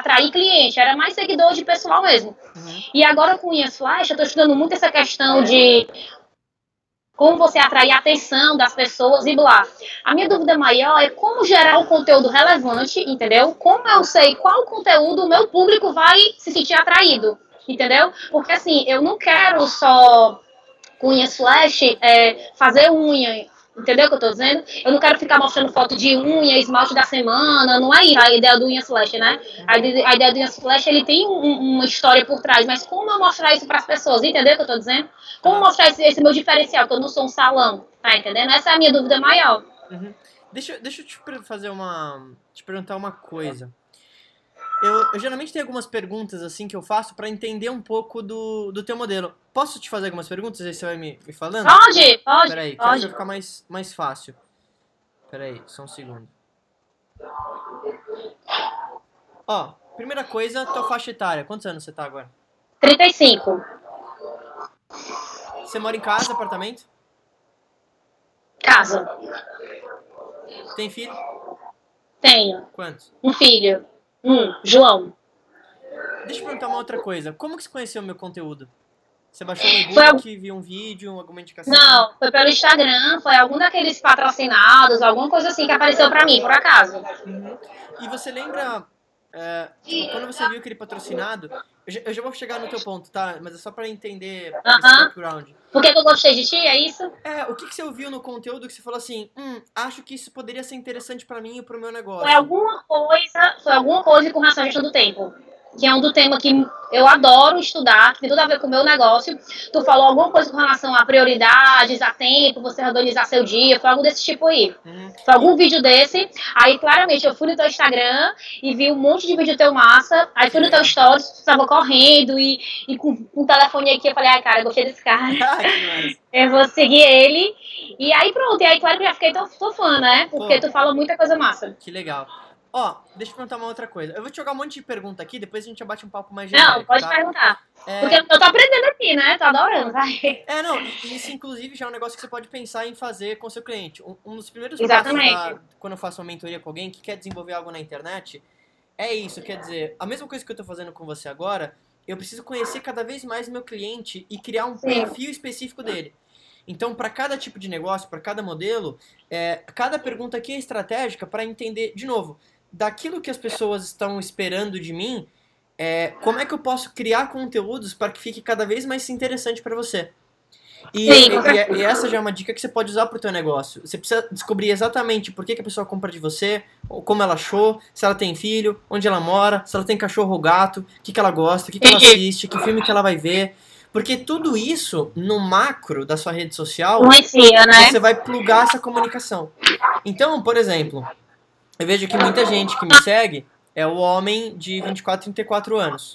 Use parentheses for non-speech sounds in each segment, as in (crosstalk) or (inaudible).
atrair cliente, era mais seguidor de pessoal mesmo. Uhum. E agora com unhas flash, eu tô estudando muito essa questão de como você atrair a atenção das pessoas e blá. A minha dúvida maior é como gerar um conteúdo relevante, entendeu? Como eu sei qual conteúdo o meu público vai se sentir atraído, entendeu? Porque assim, eu não quero só com unhas flash é, fazer unha, entendeu o que eu tô dizendo? Eu não quero ficar mostrando foto de unha, esmalte da semana, não é isso a ideia do unhas flash, né? A, ide- a ideia do unhas flash, ele tem um- uma história por trás, mas como eu mostrar isso para as pessoas, entendeu o que eu tô dizendo? Como mostrar esse, esse meu diferencial, que eu não sou um salão, tá entendendo? Essa é a minha dúvida maior. Uhum. Deixa, deixa eu te fazer uma. te perguntar uma coisa. Eu, eu geralmente tenho algumas perguntas assim que eu faço pra entender um pouco do, do teu modelo. Posso te fazer algumas perguntas aí você vai me, me falando? Pode, pode, Peraí, que pode. vai ficar mais, mais fácil. Peraí, só um segundo. Ó, primeira coisa, tua faixa etária. Quantos anos você tá agora? 35. Você mora em casa, apartamento? Casa. Tem filho? Tenho Quantos? um filho. Um, João. Deixa eu perguntar uma outra coisa. Como que você conheceu o meu conteúdo? Você baixou Foi e-book, viu um vídeo, alguma indicação? Não, foi pelo Instagram, foi algum daqueles patrocinados, alguma coisa assim que apareceu pra mim, por acaso. Uhum. E você lembra, é, quando você viu aquele patrocinado, eu já, vou chegar no teu ponto, tá? Mas é só pra entender esse Aham. background. Por que, que eu gostei de ti, é isso? É, o que, que você ouviu no conteúdo que você falou assim, hum, acho que isso poderia ser interessante pra mim e pro meu negócio? Foi alguma coisa, foi alguma coisa com relação à gestão do tempo. Que é um do tema que eu adoro estudar, que tem tudo a ver com o meu negócio. Tu falou alguma coisa com relação a prioridades, a tempo, você organizar seu dia, foi algo desse tipo aí. Uhum. Foi algum vídeo desse. Aí, claramente, eu fui no teu Instagram e vi um monte de vídeo teu massa. Aí fui no teu stories, tu tava correndo e, e com, o telefone aqui. Eu falei, ai, cara, eu gostei desse cara. Mais. (laughs) Eu vou seguir ele. E aí, pronto. E aí, claro que eu já fiquei tão, tão fã, né? Porque Pô. tu fala muita coisa massa. Que legal. Ó, deixa eu perguntar uma outra coisa. Eu vou te jogar um monte de pergunta aqui, depois a gente abate um papo mais genérico, Não, pode tá? perguntar. É, Porque eu tô aprendendo aqui, né? Tô adorando, vai. É, não, isso inclusive já é um negócio que você pode pensar em fazer com seu cliente. Um, um dos primeiros Exatamente. passos da- quando eu faço uma mentoria com alguém que quer desenvolver algo na internet é isso, quer dizer, a mesma coisa que eu tô fazendo com você agora, eu preciso conhecer cada vez mais o meu cliente e criar um Sim. perfil específico dele. Então, para cada tipo de negócio, para cada modelo, é, cada pergunta aqui é estratégica para entender, de novo, daquilo que as pessoas estão esperando de mim, é, como é que eu posso criar conteúdos para que fique cada vez mais interessante para você. E, Sim, e- e- e essa já é uma dica que você pode usar para o teu negócio. Você precisa descobrir exatamente por que, que a pessoa compra de você, ou como ela achou, se ela tem filho, onde ela mora, se ela tem cachorro ou gato, o que, que ela gosta, o que, que ela assiste, que filme que ela vai ver. Porque tudo isso, no macro da sua rede social, Influencia, né? você vai plugar essa comunicação. Então, por exemplo, eu vejo que muita gente que me segue é o homem de 24, 34 anos.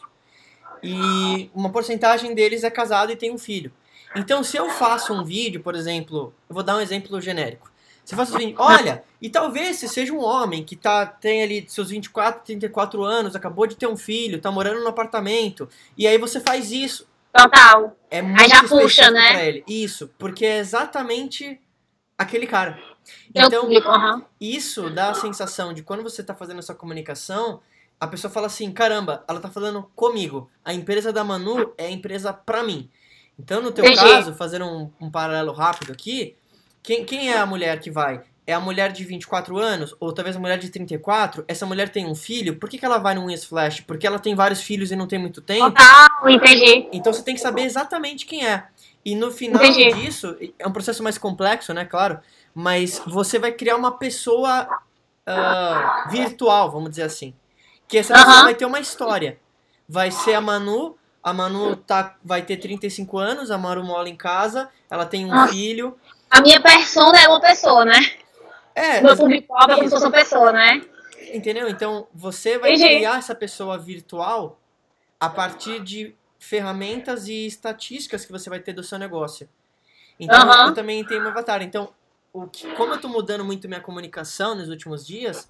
E uma porcentagem deles é casado e tem um filho. Então, se eu faço um vídeo, por exemplo, eu vou dar um exemplo genérico. Se eu faço assim, olha, e talvez você seja um homem que tá, tem ali seus 24, 34 anos, acabou de ter um filho, tá morando no apartamento, e aí você faz isso. Total. É muito já puxa, né? Isso, porque é exatamente aquele cara. Então, isso dá a sensação de quando você tá fazendo essa comunicação, a pessoa fala assim, caramba, ela tá falando comigo. A empresa da Manu é a empresa pra mim. Então, no teu caso, fazendo um, um paralelo rápido aqui, quem, quem é a mulher que vai? É a mulher de 24 anos, ou talvez a mulher de 34, essa mulher tem um filho, por que, que ela vai no Unhas Flash? Porque ela tem vários filhos e não tem muito tempo? Total, entendi. Então você tem que saber exatamente quem é. E no final Entendi. disso, é um processo mais complexo, né, claro, mas você vai criar uma pessoa ah, virtual, vamos dizer assim. Que essa pessoa Aham. vai ter uma história. Vai ser a Manu, a Manu tá, vai ter 35 anos, a Manu mora em casa, ela tem um Ah. filho. A minha persona é uma pessoa, né? É, Meu público-alvo é como se fosse uma pessoa, né? entendeu? Então você vai Entendi. criar essa pessoa virtual a partir de ferramentas e estatísticas que você vai ter do seu negócio. Então Aham. eu também tenho meu avatar. Então, o que, como eu tô mudando muito minha comunicação nos últimos dias,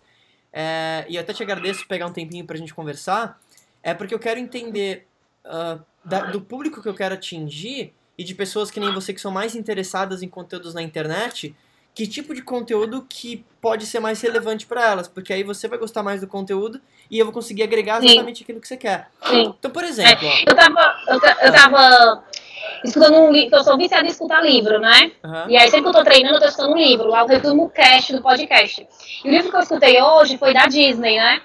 é, e eu até te agradeço por pegar um tempinho pra gente conversar, é porque eu quero entender ah, da- do público que eu quero atingir e de pessoas que nem você que são mais interessadas em conteúdos na internet, que tipo de conteúdo que pode ser mais relevante para elas, porque aí você vai gostar mais do conteúdo e eu vou conseguir agregar exatamente Sim. aquilo que você quer. Sim. Então, por exemplo. É, eu tava, eu, eu tava escutando um livro, eu sou viciada em escutar livro, né? Uhum. E aí sempre que eu tô treinando, eu tô escutando um livro, lá o resumo cast do podcast. E o livro que eu escutei hoje foi da Disney, né?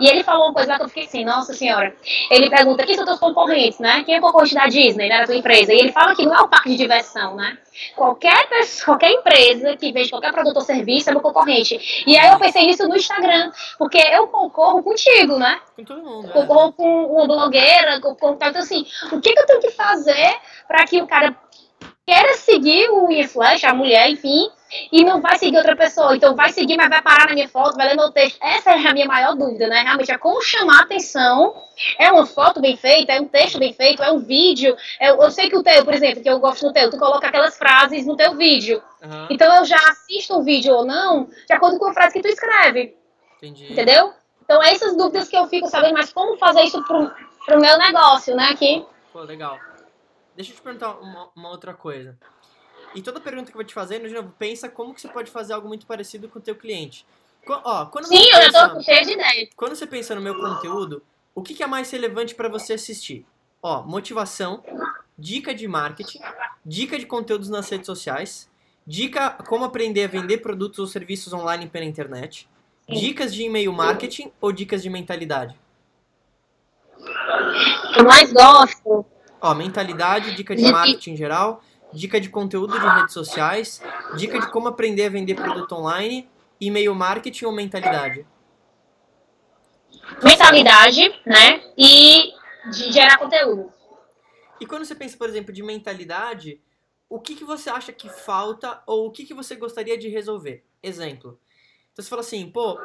E ele falou uma coisa lá que eu fiquei assim, nossa senhora. Ele pergunta quem são teus concorrentes, né? Quem é concorrente da Disney, né? Da tua empresa? E ele fala que não é o parque de diversão, né? Qualquer pessoa, qualquer empresa que vende qualquer produto ou serviço é meu concorrente. E aí eu pensei nisso no Instagram, porque eu concorro contigo, né? Com todo mundo. Concorro é. com uma blogueira, concorro, então assim, o que, que eu tenho que fazer para que o cara queira seguir o influencer, a mulher, enfim, e não vai seguir outra pessoa. Então vai seguir, mas vai parar na minha foto, vai ler meu texto. Essa é a minha maior dúvida, né? Realmente é como chamar atenção. É uma foto bem feita, é um texto bem feito, é um vídeo. É, eu sei que o teu, por exemplo, que eu gosto do teu, tu coloca aquelas frases no teu vídeo. Uhum. Então eu já assisto o vídeo ou não, de acordo com a frase que tu escreve. Entendi. Entendeu? Então é essas dúvidas que eu fico sabendo, mas como fazer isso pro, pro meu negócio, né? Aqui. Pô, legal. Deixa eu te perguntar uma, uma outra coisa. E toda pergunta que eu vou te fazer, de novo, pensa como que você pode fazer algo muito parecido com o teu cliente. Ó, quando Sim, eu já tô cheia de ideias. Quando você pensa no meu conteúdo, o que, que é mais relevante para você assistir? Ó, motivação, dica de marketing, dica de conteúdos nas redes sociais, dica como aprender a vender produtos ou serviços online pela internet, dicas de e-mail marketing ou dicas de mentalidade? Eu mais gosto Ó, mentalidade, dica de marketing em geral, dica de conteúdo de redes sociais, dica de como aprender a vender produto online, e-mail marketing ou mentalidade? Mentalidade, né? E de gerar conteúdo. E quando você pensa, por exemplo, de mentalidade, o que, que você acha que falta ou o que, que você gostaria de resolver? Exemplo. Então você fala assim, pô,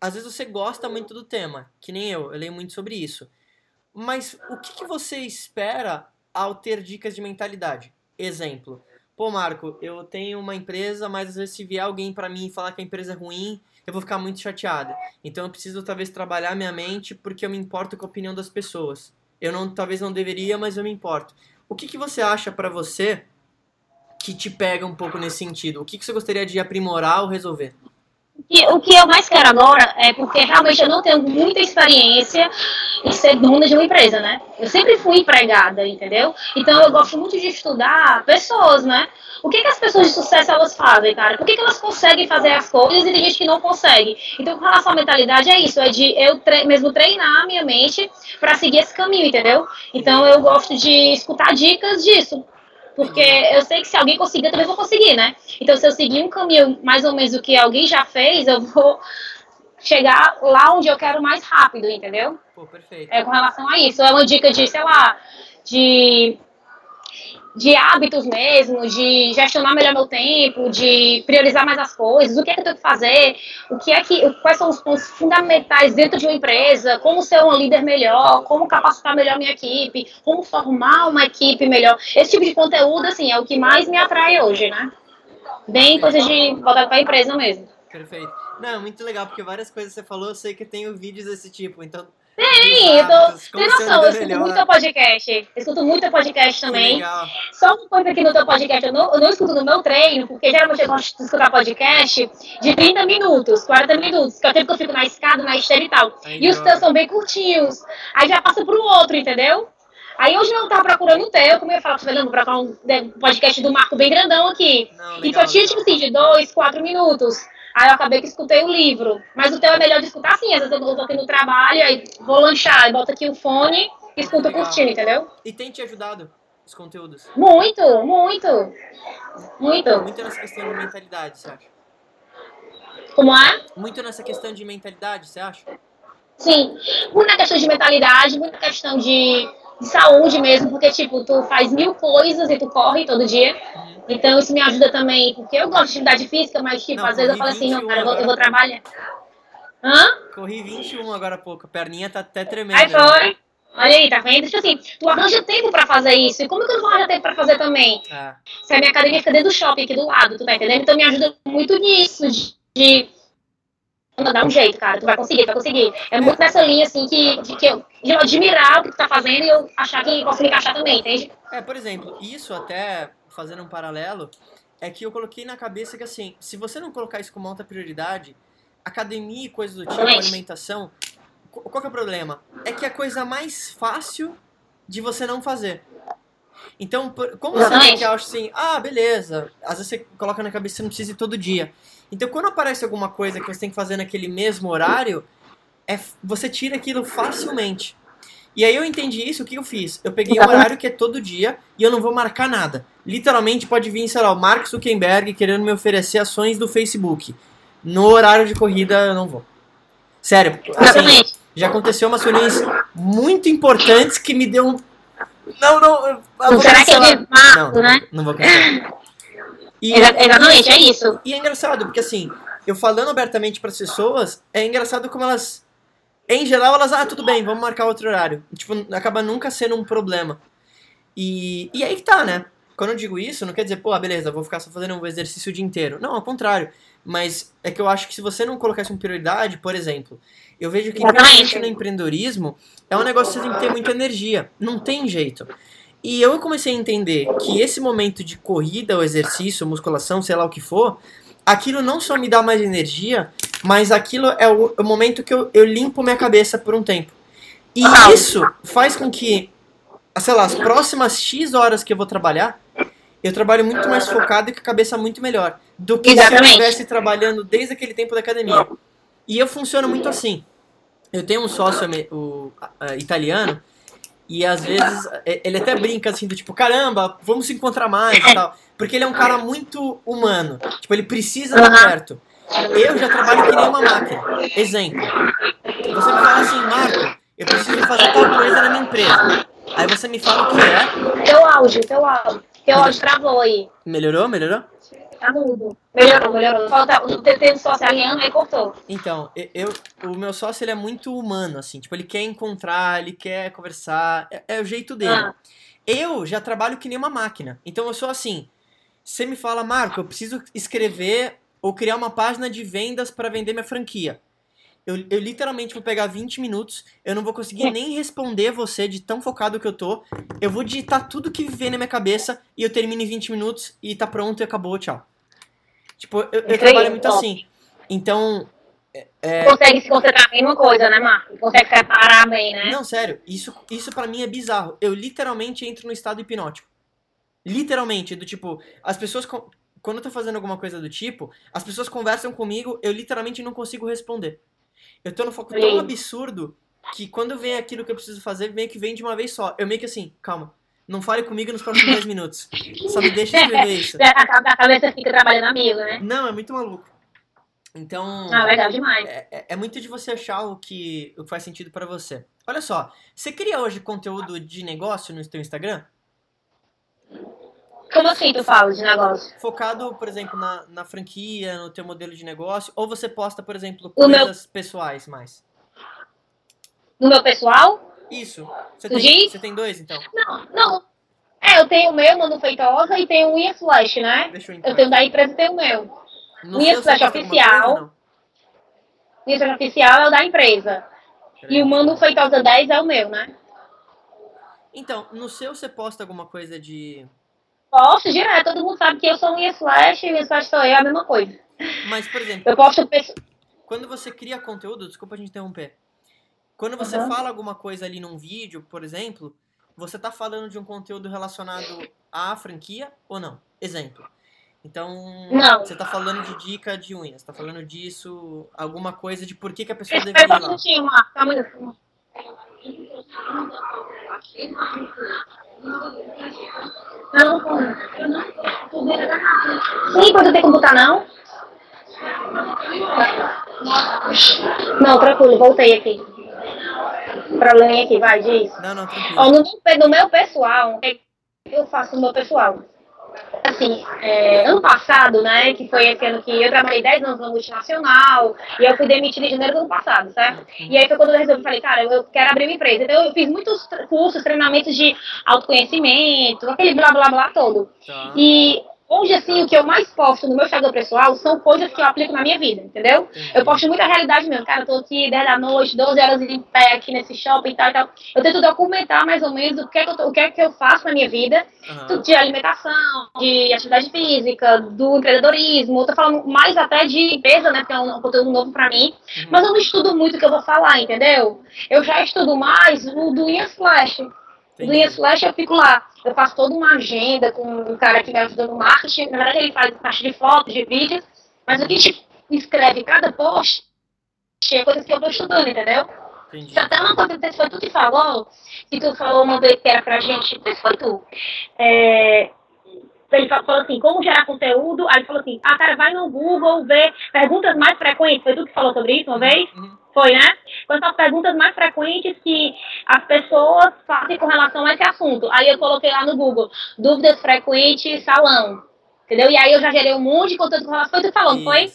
às vezes você gosta muito do tema, que nem eu, eu leio muito sobre isso. Mas o que, que você espera ao ter dicas de mentalidade? Exemplo. Pô, Marco, eu tenho uma empresa, mas às vezes se vier alguém para mim e falar que a empresa é ruim, eu vou ficar muito chateada. Então eu preciso talvez trabalhar minha mente porque eu me importo com a opinião das pessoas. Eu não, talvez não deveria, mas eu me importo. O que, que você acha para você que te pega um pouco nesse sentido? O que, que você gostaria de aprimorar ou resolver? O que eu mais quero agora é porque realmente eu não tenho muita experiência em ser dona de uma empresa, né? Eu sempre fui empregada, entendeu? Então eu gosto muito de estudar pessoas, né? O que, que as pessoas de sucesso elas fazem, cara? Por que, que elas conseguem fazer as coisas e tem gente que não consegue? Então, com relação à mentalidade, é isso: é de eu tre mesmo treinar a minha mente para seguir esse caminho, entendeu? Então, eu gosto de escutar dicas disso. Porque eu sei que se alguém conseguir, eu também vou conseguir, né? Então, se eu seguir um caminho mais ou menos do que alguém já fez, eu vou chegar lá onde eu quero mais rápido, entendeu? Pô, perfeito. É com relação a isso. É uma dica de, sei lá, de de hábitos mesmo, de gestionar melhor meu tempo, de priorizar mais as coisas, o que é que eu tenho que fazer, o que é que, quais são os pontos fundamentais dentro de uma empresa, como ser um líder melhor, como capacitar melhor minha equipe, como formar uma equipe melhor. Esse tipo de conteúdo, assim, é o que mais me atrai hoje, né? Bem coisa de voltar para a empresa mesmo. Perfeito. Não, muito legal, porque várias coisas que você falou, eu sei que tenho vídeos desse tipo, então tem, eu tô. Tem noção, eu escuto melhor. muito podcast. Eu escuto muito podcast também. Legal. Só uma coisa aqui no teu podcast, eu não, eu não escuto no meu treino, porque geralmente eu gosto de escutar podcast de 30 minutos, 40 minutos, que é o tempo que eu fico na escada, na esteira e tal. E os teus são bem curtinhos. Aí já passa pro outro, entendeu? Aí hoje eu tava procurando o teu, como eu ia falar, Fernando, pra falar um podcast do Marco bem grandão aqui. Não, legal, e só tinha, tipo assim, de dois, quatro minutos. Aí eu acabei que escutei o livro. Mas o teu é melhor de escutar assim. Às vezes eu tô aqui no trabalho, aí vou lanchar, aí boto aqui o fone e escuto Legal. curtindo, entendeu? E tem te ajudado os conteúdos? Muito, muito. Muito. Muito nessa questão de mentalidade, você acha? Como é? Muito nessa questão de mentalidade, você acha? Sim. Muita questão de mentalidade, muita questão de de saúde mesmo, porque, tipo, tu faz mil coisas e tu corre todo dia. Então, isso me ajuda também, porque eu gosto de atividade física, mas, tipo, não, às vezes eu falo assim, não, cara, eu vou, eu vou, trabalhar. Hã? Corri 21 agora há pouco, a perninha tá até tremendo. Aí foi. Olha aí, tá vendo? Tipo assim, tu arranja tempo pra fazer isso. E como que eu não vou arranjar tempo pra fazer também? É. Se a minha academia fica dentro do shopping aqui do lado, tu tá entendendo? Então me ajuda muito nisso, de, de dá um jeito, cara, tu vai conseguir, tu vai conseguir. É muito nessa linha, assim, que, de, que eu, de eu admirar o que tu tá fazendo e eu achar que posso me encaixar também, entende? É, por exemplo, isso até, fazendo um paralelo, é que eu coloquei na cabeça que, assim, se você não colocar isso como alta prioridade, academia e coisas do tipo, alimentação, qu- qual que é o problema? É que é a coisa mais fácil de você não fazer. Então, como você que acha assim, ah, beleza, às vezes você coloca na cabeça que você não precisa ir todo dia. Então, quando aparece alguma coisa que você tem que fazer naquele mesmo horário, é, você tira aquilo facilmente. E aí eu entendi isso, o que eu fiz? Eu peguei um Exatamente. horário que é todo dia e eu não vou marcar nada. Literalmente pode vir, sei lá, o Mark Zuckerberg querendo me oferecer ações do Facebook. No horário de corrida eu não vou. Sério, assim, já aconteceu umas reuniões muito importantes que me deu um. Não, não. eu Não vou será que é de marco, Não, né? não vou cancelar. (laughs) E, Exa- Exatamente, é isso. e é engraçado, porque assim, eu falando abertamente para as pessoas, é engraçado como elas. Em geral, elas, ah, tudo bem, vamos marcar outro horário. Tipo, acaba nunca sendo um problema. E, e aí que tá, né? Quando eu digo isso, não quer dizer, pô, beleza, vou ficar só fazendo um exercício o dia inteiro. Não, ao contrário. Mas é que eu acho que se você não colocar isso em prioridade, por exemplo, eu vejo que principalmente no empreendedorismo, é um negócio que você tem que ter muita energia. Não tem jeito. E eu comecei a entender que esse momento de corrida, ou exercício, musculação, sei lá o que for, aquilo não só me dá mais energia, mas aquilo é o, o momento que eu, eu limpo minha cabeça por um tempo. E Ah. isso faz com que, sei lá, as próximas X horas que eu vou trabalhar, eu trabalho muito mais focado e com a cabeça muito melhor do que se eu Exatamente. estivesse trabalhando desde aquele tempo da academia. E eu funciono muito assim. Eu tenho um sócio o, a- italiano e às vezes ele até brinca assim do tipo, caramba, vamos se encontrar mais e tal. Porque ele é um cara muito humano. Tipo, ele precisa estar Aham. perto. Eu já trabalho que nem uma máquina. Exemplo. Você me fala assim, Marco, eu preciso fazer tal coisa na minha empresa. Aí você me fala o que é. Teu áudio, teu áudio. Teu áudio travou aí. Melhorou? Melhorou? Tá mudo. Melhorou, melhorou. Falta o TT sócio aliando aí cortou. Então, e- eu, o meu sócio ele é muito humano, assim. Tipo, ele quer encontrar, ele quer conversar. É, é o jeito dele. Ah. Eu já trabalho que nem uma máquina. Então eu sou assim. Você me fala, Marco, eu preciso escrever ou criar uma página de vendas para vender minha franquia. Eu, eu literalmente vou pegar 20 minutos, eu não vou conseguir nem responder você de tão focado que eu tô. Eu vou digitar tudo que vem na minha cabeça e eu termino em 20 minutos e tá pronto e acabou, tchau. Tipo, eu, eu trabalho muito assim. Então, É. Consegue se concentrar na mesma coisa, né, Marco? Consegue separar bem, né? Não, sério, isso, isso para mim é bizarro. Eu literalmente entro no estado hipnótico. Literalmente, do tipo, as pessoas. Quando eu tô fazendo alguma coisa do tipo, as pessoas conversam comigo, eu literalmente não consigo responder. Eu tô no foco tão Sim. absurdo que quando vem aquilo que eu preciso fazer, meio que vem de uma vez só. Eu meio que assim, calma, não fale comigo nos próximos 10 minutos. Só me deixa escrever (laughs) isso. A, a, cabeça fica trabalhando amigo, né? Não, é muito maluco. Então. Ah, legal demais. É, é- é muito de você achar o que, o que faz sentido pra você. Olha só, você cria hoje conteúdo de negócio no seu Instagram? Como assim tu fala de negócio? Focado, por exemplo, na, na franquia, no teu modelo de negócio? Ou você posta, por exemplo, O meu- coisas pessoais mais? No meu pessoal? Isso. Você Tu tem, diz? você tem dois, então? Não, não. É, eu tenho o meu, Mano Feitosa, e tenho o Unha Flash, né? Deixa eu entrar. Eu tenho da empresa e tenho o meu. No seu, você Flash oficial. coisa? O Unha Flash oficial é o da empresa. Peraí. E o Mano Feitosa 10 é o meu, né? Então, no seu você posta alguma coisa de... Posto direto, todo mundo sabe que eu sou o Unha Flash e o Flash sou eu, é a mesma coisa. Mas, por exemplo, Eu posto quando você cria conteúdo, desculpa a gente interromper. Quando você Aham. fala alguma coisa ali num vídeo, por exemplo, você tá falando de um conteúdo relacionado à franquia ou não? Exemplo. Então, Não. você tá falando de dica de unhas, tá falando disso, alguma coisa de por que, que a pessoa Espera deveria um ir lá. minutinho. Tá muito... Não, Sim, pode ter como botar, não? Não, tranquilo, voltei aqui. Problema aqui, vai, diz. Não, não, Ó, tranquilo. no, meu- no meu pessoal, o que eu faço no meu pessoal? Assim, é, ano passado, né, que foi esse ano que eu trabalhei 10 anos na multinacional, e eu fui demitida em janeiro do ano passado, certo? E aí foi quando eu resolvi, falei, cara, eu quero abrir uma empresa. Então eu fiz muitos cursos, treinamentos de autoconhecimento, aquele blá blá blá todo. Tá. E Hoje, assim, o que eu mais posto no meu Instagram pessoal são coisas que eu aplico na minha vida, entendeu? Eu posto muita realidade mesmo. Cara, eu tô aqui 10 da noite, 12 horas em pé aqui nesse shopping e tal e tal. Eu tento documentar mais ou menos o que é que eu, tô, o que, é que eu faço na minha vida, uhum. de alimentação, de atividade física, do empreendedorismo. Eu tô falando mais até de empresa, né? Porque é um conteúdo novo pra mim. Uhum. Mas eu não estudo muito o que eu vou falar, entendeu? Eu já estudo mais o do Ian Flash. Do Ian Flash eu fico lá eu faço toda uma agenda com um cara que me ajuda no marketing. Na verdade, ele faz parte de fotos, de vídeos, mas o que escreve cada post é coisas que eu vou estudando, entendeu? Entendi. Até uma coisa que foi tu que falou, que tu falou uma vez que era pra gente, não sei se foi tu. É, ele falou assim, como gerar conteúdo, aí ele falou assim, ah, cara, vai no Google ver perguntas mais frequentes, foi tu que falou sobre isso uma vez? Uhum. Foi, né? Quais são as perguntas mais frequentes que as pessoas fazem com relação a esse assunto? Aí eu coloquei lá no Google, dúvidas frequentes, salão. Entendeu? E aí eu já gerei um monte de conteúdo com relação a tu falou, não foi?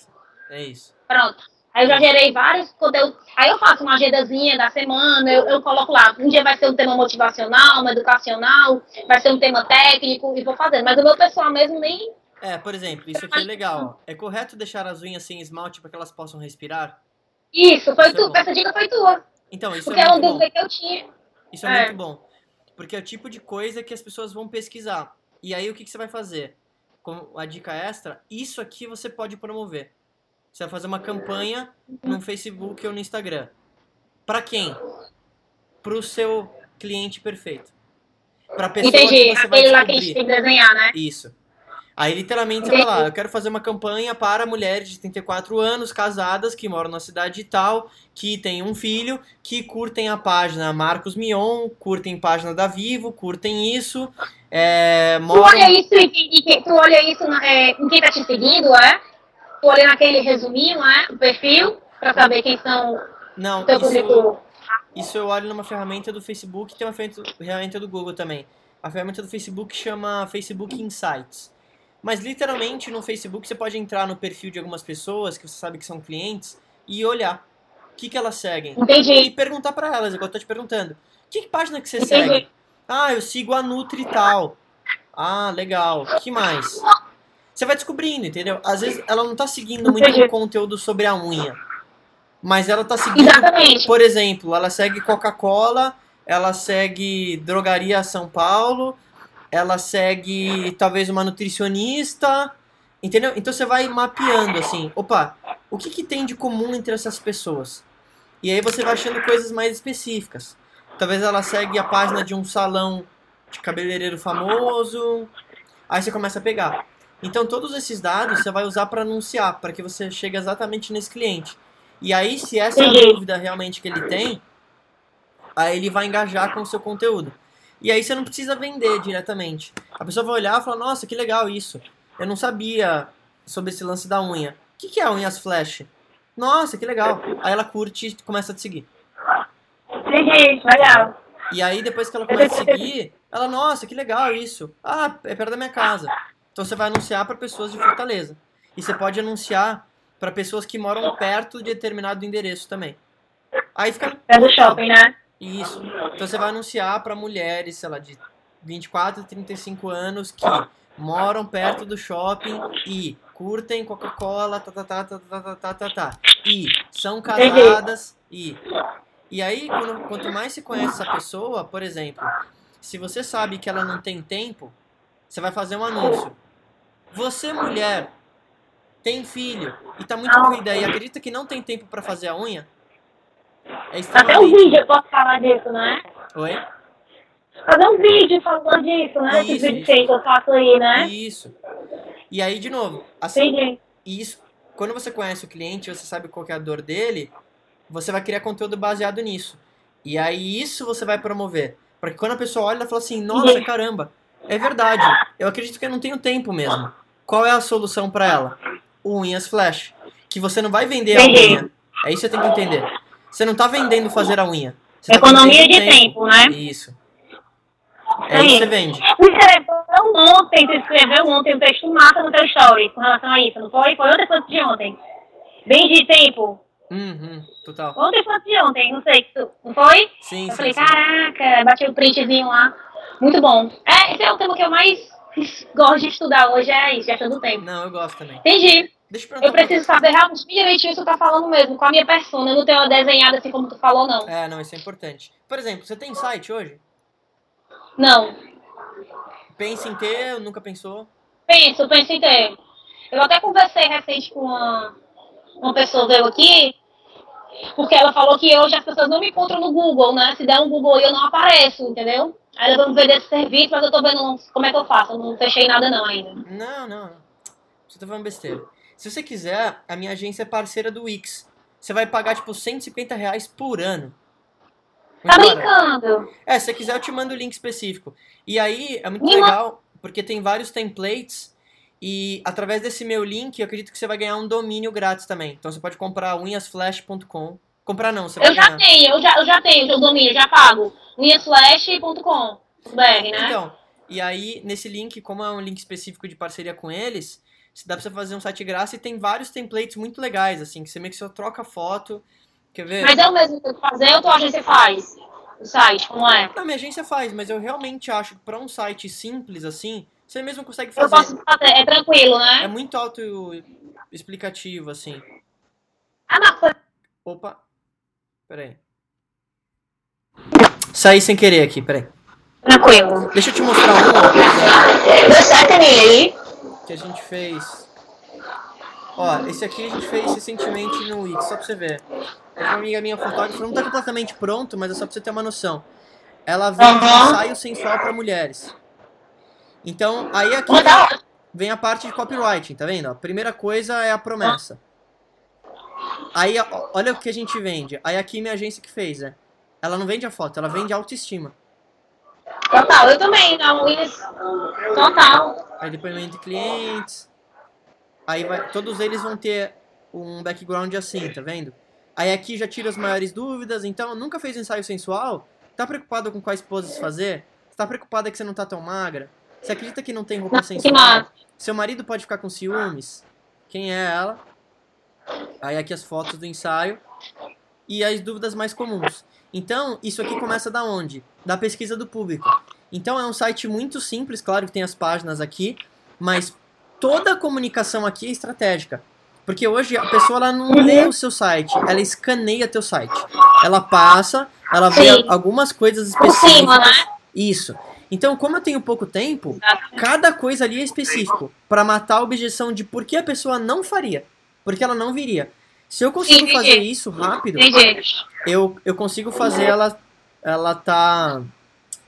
É isso. Pronto. Aí eu já gerei vários conteúdos. Aí eu faço uma agendazinha da semana, eu, eu, coloco lá. Um dia vai ser um tema motivacional, uma educacional, vai ser um tema técnico e vou fazendo. Mas o meu pessoal mesmo nem. É, por exemplo, isso aqui é legal. É correto deixar as unhas sem esmalte para que elas possam respirar? Isso, foi isso é tu. É Essa dica foi tua. Então, isso Porque é muito uma dúvida que eu tinha. Isso é, é, muito bom. Porque é o tipo de coisa que as pessoas vão pesquisar. E aí o que, que você vai fazer? Com a dica extra, isso aqui você pode promover. Você vai fazer uma campanha no Facebook ou no Instagram. Para quem? Para o seu cliente perfeito. Para pessoa Entendi. que você Aquele vai lá que a gente tem que desenhar, né? Isso. Aí, literalmente, você vai lá, eu quero fazer uma campanha para mulheres de 34 anos, casadas, que moram na cidade tal, que têm um filho, que curtem a página Marcos Mion, curtem página da Vivo, curtem isso, é, moram... Tu olha isso, e, e, tu olha isso é, em quem tá te seguindo, é? Tu olha naquele resuminho, é? O perfil, para saber quem são Não, teu isso, público. Isso eu olho numa ferramenta do Facebook, tem uma ferramenta do Google também. A ferramenta do Facebook chama Facebook Insights. Mas literalmente no Facebook você pode entrar no perfil de algumas pessoas que você sabe que são clientes e olhar o que, que elas seguem. Entendi. E perguntar para elas, igual eu tô te perguntando. Que, página que você Entendi. segue? Ah, eu sigo a Nutri tal. Ah, legal. que mais? Você vai descobrindo, entendeu? Às vezes ela não tá seguindo muito Entendi. conteúdo sobre a unha. Mas ela tá seguindo, Exatamente. por exemplo, ela segue Coca-Cola, ela segue Drogaria São Paulo, ela segue talvez uma nutricionista, entendeu? Então você vai mapeando assim, opa, o que, que tem de comum entre essas pessoas? E aí você vai achando coisas mais específicas. Talvez ela segue a página de um salão de cabeleireiro famoso, aí você começa a pegar. Então todos esses dados você vai usar para anunciar, para que você chegue exatamente nesse cliente. E aí, se essa é a dúvida realmente que ele tem, aí ele vai engajar com o seu conteúdo. E aí você não precisa vender diretamente. A pessoa vai olhar e falar, nossa, que legal isso. Eu não sabia sobre esse lance da unha. O que, que é unhas flash? Nossa, que legal. Aí ela curte e começa a te seguir. Entendi, legal. E aí depois que ela começa a seguir, ela, nossa, que legal isso. Ah, é perto da minha casa. Então você vai anunciar para pessoas de Fortaleza. E você pode anunciar para pessoas que moram perto de determinado endereço também. Aí fica. É do shopping, né? Isso. Então você vai anunciar para mulheres, sei lá, de 24 a 35 anos que moram perto do shopping e curtem Coca-Cola, tá, tá, tá, tá, tá, tá, tá, tá, tá, e são casadas e e aí quando, quanto mais se conhece essa pessoa, por exemplo, se você sabe que ela não tem tempo, você vai fazer um anúncio. Você mulher tem filho e tá muito corrida e acredita que não tem tempo para fazer a unha? É Até um vídeo eu posso falar disso, né? Oi? Fazer um vídeo falando disso, né? Isso, Esse vídeo que eu faço aí, né? Isso. E aí, de novo, assim, Entendi. isso, quando você conhece o cliente, você sabe qual é a dor dele, você vai criar conteúdo baseado nisso. E aí isso você vai promover. Porque quando a pessoa olha, ela fala assim, nossa, caramba, é verdade. Eu acredito que eu não tenho tempo mesmo. Qual é a solução para ela? Unhas flash. Que você não vai vender a unha. É isso que você tem que entender. Você não tá vendendo fazer a unha. Você tá Economia de tempo. tempo, né? Isso. É isso que você vende. Escreveu ontem, você escreveu ontem um texto massa no teu story com relação a isso, não foi? Foi ontem foi de ontem. Bem de tempo. Uhum, total. Ontem foi de ontem, não sei, não foi? Sim, Eu sim, falei, sim. caraca, bati o printzinho lá. Muito bom. É, esse é o tema que eu mais (laughs) gosto de estudar hoje é isso, gestão do tempo. Não, eu gosto também. Entendi. Deixa eu Eu preciso saber realmente direitinho que tu tá falando mesmo, com a minha persona. Eu não tenho ela desenhada assim como tu falou, não. É, não, isso é importante. Por exemplo, você tem site hoje? Não. Pensa em ter, nunca pensou? Penso, penso em ter. Eu até conversei recente com uma, uma pessoa veio aqui, porque ela falou que hoje as pessoas não me encontram no Google, né? Se der um Google aí eu não apareço, entendeu? Aí elas vão vender esse serviço, mas eu tô vendo como é que eu faço. Eu não fechei nada não ainda. Não, não, não. Você tá falando besteira. Se você quiser, a minha agência é parceira do Wix. Você vai pagar, tipo, 150 reais por ano. Tá barato. brincando? É, se você quiser, eu te mando o link específico. E aí, é muito Me legal, porque tem vários templates. E através desse meu link, eu acredito que você vai ganhar um domínio grátis também. Então você pode comprar unhasflash.com. Comprar não, você vai Eu já ganhar. tenho, eu já, eu já tenho, eu domínio, já pago. unhasflash.com BR, né? Então, e aí, nesse link, como é um link específico de parceria com eles, dá pra você fazer um site grátis e tem vários templates muito legais, assim, que você meio que só troca foto. Quer ver? Mas é o mesmo que fazer ou tua agência faz? O site, como é? Não, minha agência faz, mas eu realmente acho que pra um site simples assim, você mesmo consegue Eu fazer. posso fazer, é tranquilo, É né? muito auto-explicativo, assim. Ah, não, Opa. Pera aí. Saí sem querer aqui, peraí. tranquilo. Deixa eu te mostrar um Deu certo aí? Que a gente fez. Ó, esse aqui a gente fez recentemente no Wix, só pra você ver. É uma amiga minha fotógrafa, não tá completamente pronto, mas é só pra você ter uma noção. Ela vende Aham. ensaio sensual pra mulheres. Então, aí aqui vem a parte de copywriting, tá vendo? A primeira coisa é a promessa. Aí, olha o que a gente vende. Aí aqui minha agência que fez, né? Ela não vende a foto, ela vende a autoestima. Total, eu também, não, isso. Total. Aí depoimento de clientes. Aí vai, todos eles vão ter um background assim, tá vendo? Aí aqui já tira as maiores dúvidas, então nunca fez ensaio sensual? Tá preocupado com quais poses fazer? Tá preocupada que você não tá tão magra? Você acredita que não tem roupa que sensual? Seu marido pode ficar com ciúmes? Quem é ela? Aí aqui as fotos do ensaio e as dúvidas mais comuns. Então, isso aqui começa da onde? Da pesquisa do público. Então é um site muito simples, claro que tem as páginas aqui, mas toda a comunicação aqui é estratégica. Porque hoje a pessoa ela não lê o seu site, ela escaneia teu site. Ela passa, ela vê Sim. algumas coisas específicas. cima, né? Isso. Então, como eu tenho pouco tempo, cada coisa ali é específico para matar a objeção de por que a pessoa não faria, porque ela não viria. Se eu consigo Entendi. fazer isso rápido, eu, eu consigo fazer ela ela tá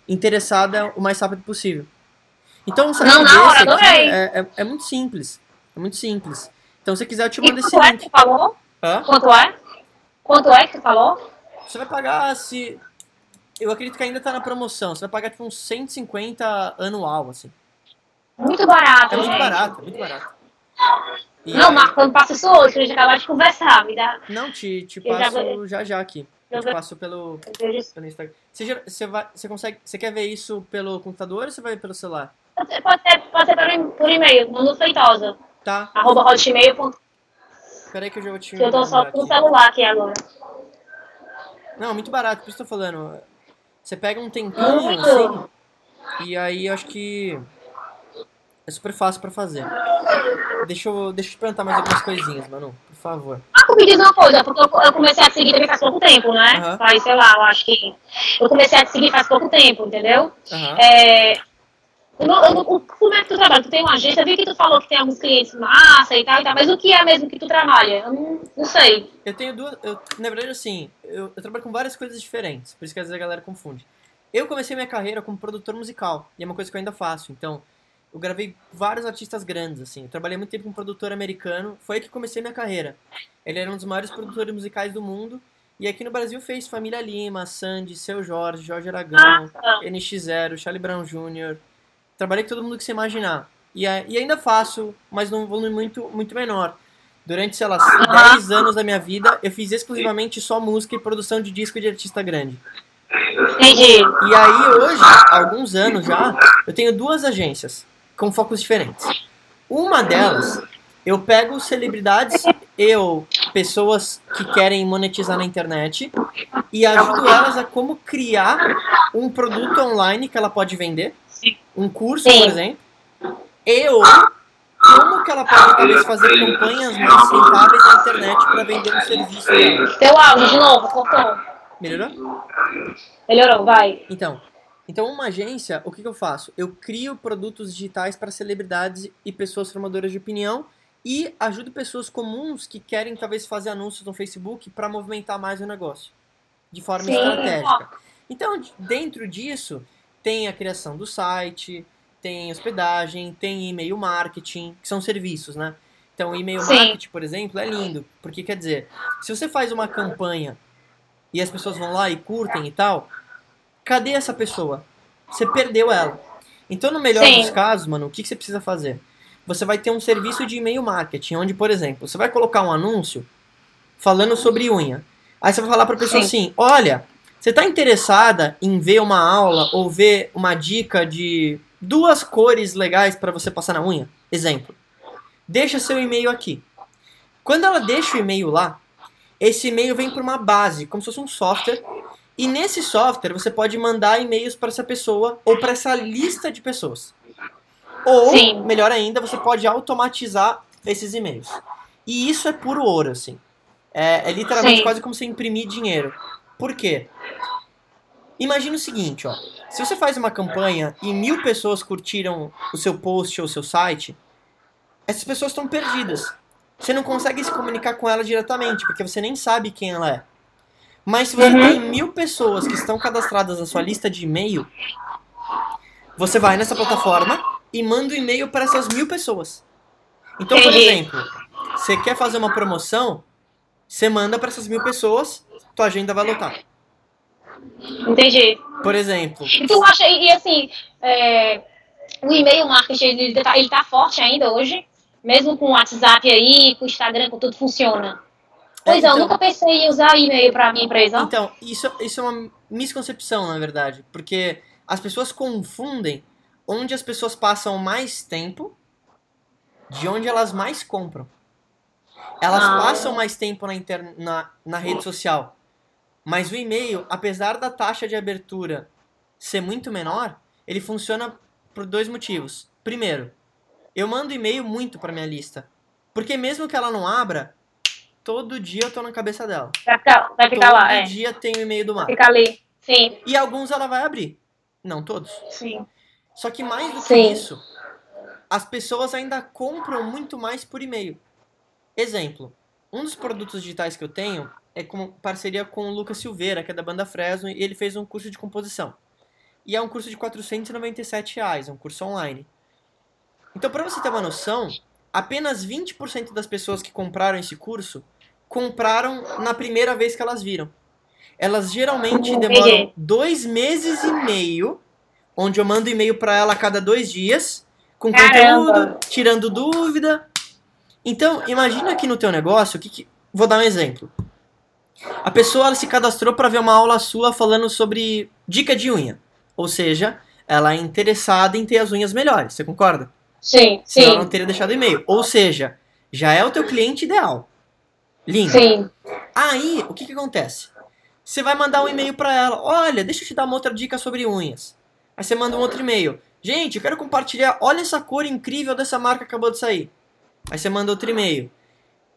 interessada o mais rápido possível. Então, um Não, na hora, adorei. é, é, é muito simples. É muito simples. Então, se quiser, eu te mando esse quanto é que link. tu falou? Hã? Quanto é? Quanto é que tu falou? Você vai pagar se. Eu acredito que ainda tá na promoção. Você vai pagar tipo uns 150 anual, assim. Muito barato, É muito gente. barato, é muito barato. E Não, Marco, quando passa isso hoje, que a gente acabou de conversar, me dá. Não, te, te Eu já passo vou- já já aqui. Eu Eu te passo pelo, eu pelo Instagram. Você, já- você, vai, você consegue. Você quer ver isso pelo computador ou você vai ver pelo celular? Pode ser, pode ser, por, por e-mail, Manu Feitosa, Tá. arroba hotmail.com. Peraí que eu já vou te Eu tô só com o celular aqui agora. Não, muito barato, por isso que eu tô falando. Você pega um tempinho Muito. assim. E aí eu acho que. É super fácil pra fazer. Deixa eu, deixa eu te perguntar mais algumas coisinhas, Manu, por favor. Marco, me diz uma coisa, porque eu, eu comecei a te seguir também faz pouco tempo, né? Aham. Faz, sei lá, eu acho que. Eu comecei a te seguir faz pouco tempo, entendeu? Aham. É, como é que tu trabalha? Tu tem uma agência, eu vi que tu falou que tem alguns clientes massa e tal e tal, mas o que é mesmo que tu trabalha? Eu não, não sei. Eu tenho duas. Eu, na verdade, assim, eu, eu trabalho com várias coisas diferentes, por isso que às vezes a galera confunde. Eu comecei minha carreira como produtor musical, e é uma coisa que eu ainda faço. Então, eu gravei vários artistas grandes, assim. Eu trabalhei muito tempo com um produtor americano, foi aí que comecei minha carreira. Ele era um dos maiores produtores musicais do mundo, e aqui no Brasil fez Família Lima, Sandy, Seu Jorge, Jorge Aragão, Ah, NX0, Charlie Brown Jr. Trabalhei com todo mundo que você imaginar. E, e ainda faço, mas num volume muito, muito menor. Alguns, sei lá, 10 anos da minha vida, eu fiz exclusivamente só música e produção de disco de artista grande. entendi. E aí, hoje, há alguns anos já, eu tenho duas agências com focos diferentes. Uma delas, eu pego celebridades eu pessoas que querem monetizar na internet e ajudo elas a como criar um produto online que ela pode vender, um curso, por exemplo, E ou como que ela pode talvez fazer campanhas mais rentáveis na internet para vender um serviço dela. Teu áudio de novo, cortou. Melhorou? Melhorou, vai. Então, então uma agência, o que, que eu faço? Eu crio produtos digitais para celebridades e pessoas formadoras de opinião e ajudo pessoas comuns que querem talvez fazer anúncios no Facebook para movimentar mais o negócio de forma Sim. estratégica. Então, dentro disso, tem a criação do site, tem hospedagem, tem e-mail marketing, que são serviços, né? Então, e-mail Sim. marketing, por exemplo, é lindo, porque quer dizer, se você faz uma campanha e as pessoas vão lá e curtem e tal, cadê essa pessoa? Você perdeu ela. Então, no melhor Sim. dos casos, mano, o que, que você precisa fazer? Você vai ter um serviço de e-mail marketing, onde, por exemplo, você vai colocar um anúncio falando sobre unha. Aí você vai falar pra pessoa Sim. assim: olha, você tá interessada em ver uma aula ou ver uma dica de duas cores legais para você passar na unha? Exemplo. Deixa seu e-mail aqui. Quando ela deixa o e-mail lá, esse e-mail vem por uma base, como se fosse um software. E nesse software você pode mandar e-mails para essa pessoa ou para essa lista de pessoas. Ou, Sim. melhor ainda, você pode automatizar esses e-mails. E isso é puro ouro, assim. É, é literalmente Sim. quase como você imprimir dinheiro. Por quê? Imagina o seguinte, ó. Se você faz uma campanha e mil pessoas curtiram o seu post ou o seu site, essas pessoas estão perdidas. Você não consegue se comunicar com ela diretamente, porque você nem sabe quem ela é. Mas se você Uhum. tem mil pessoas que estão cadastradas na sua lista de e-mail, você vai nessa plataforma e manda o e-mail para essas mil pessoas. Então, por exemplo, você quer fazer uma promoção, você manda para essas mil pessoas, tua agenda vai lotar. Entendi. Por exemplo, E tu acha, e, e assim, é, o e-mail marketing, ele tá, ele tá forte ainda hoje? Mesmo com o WhatsApp aí, com o Instagram, com tudo funciona? Pois é, eu então- nunca pensei em usar e-mail pra minha empresa. Então, isso, isso é uma misconcepção, na verdade. Porque as pessoas confundem onde as pessoas passam mais tempo de onde elas mais compram. Elas Ah. passam mais tempo na, inter... na, na rede social. Mas o e-mail, apesar da taxa de abertura ser muito menor, ele funciona por dois motivos. Primeiro, eu mando e-mail muito para minha lista. Porque mesmo que ela não abra, todo dia eu tô na cabeça dela. Vai ficar, vai ficar todo lá, é. dia tem o e-mail do mar. Fica ali. Sim, E alguns ela vai abrir. Não todos. sim. Só que mais do que Sim. isso, as pessoas ainda compram muito mais por e-mail. Exemplo, um dos produtos digitais que eu tenho é com parceria com o Lucas Silveira, que é da banda Fresno, e ele fez um curso de composição. E é um curso de 497 reais, é um curso online. Então, para você ter uma noção, apenas 20% das pessoas que compraram esse curso compraram na primeira vez que elas viram. Elas geralmente demoram dois meses e meio, onde eu mando e-mail para ela a cada dois dias, com Caramba. conteúdo, tirando dúvida. Então, imagina aqui no teu negócio, o que que- vou dar um exemplo. A pessoa se cadastrou para ver uma aula sua falando sobre dica de unha. Ou seja, ela é interessada em ter as unhas melhores, você concorda? Sim, Senão ela sim, não teria deixado e-mail. Ou seja, já é o teu cliente ideal. Lindo. sim. Aí, o que que acontece? Você vai mandar um e-mail pra ela. Olha, deixa eu te dar uma outra dica sobre unhas. Aí você manda um outro e-mail. Gente, eu quero compartilhar. Olha essa cor incrível dessa marca que acabou de sair. Aí você manda outro e-mail.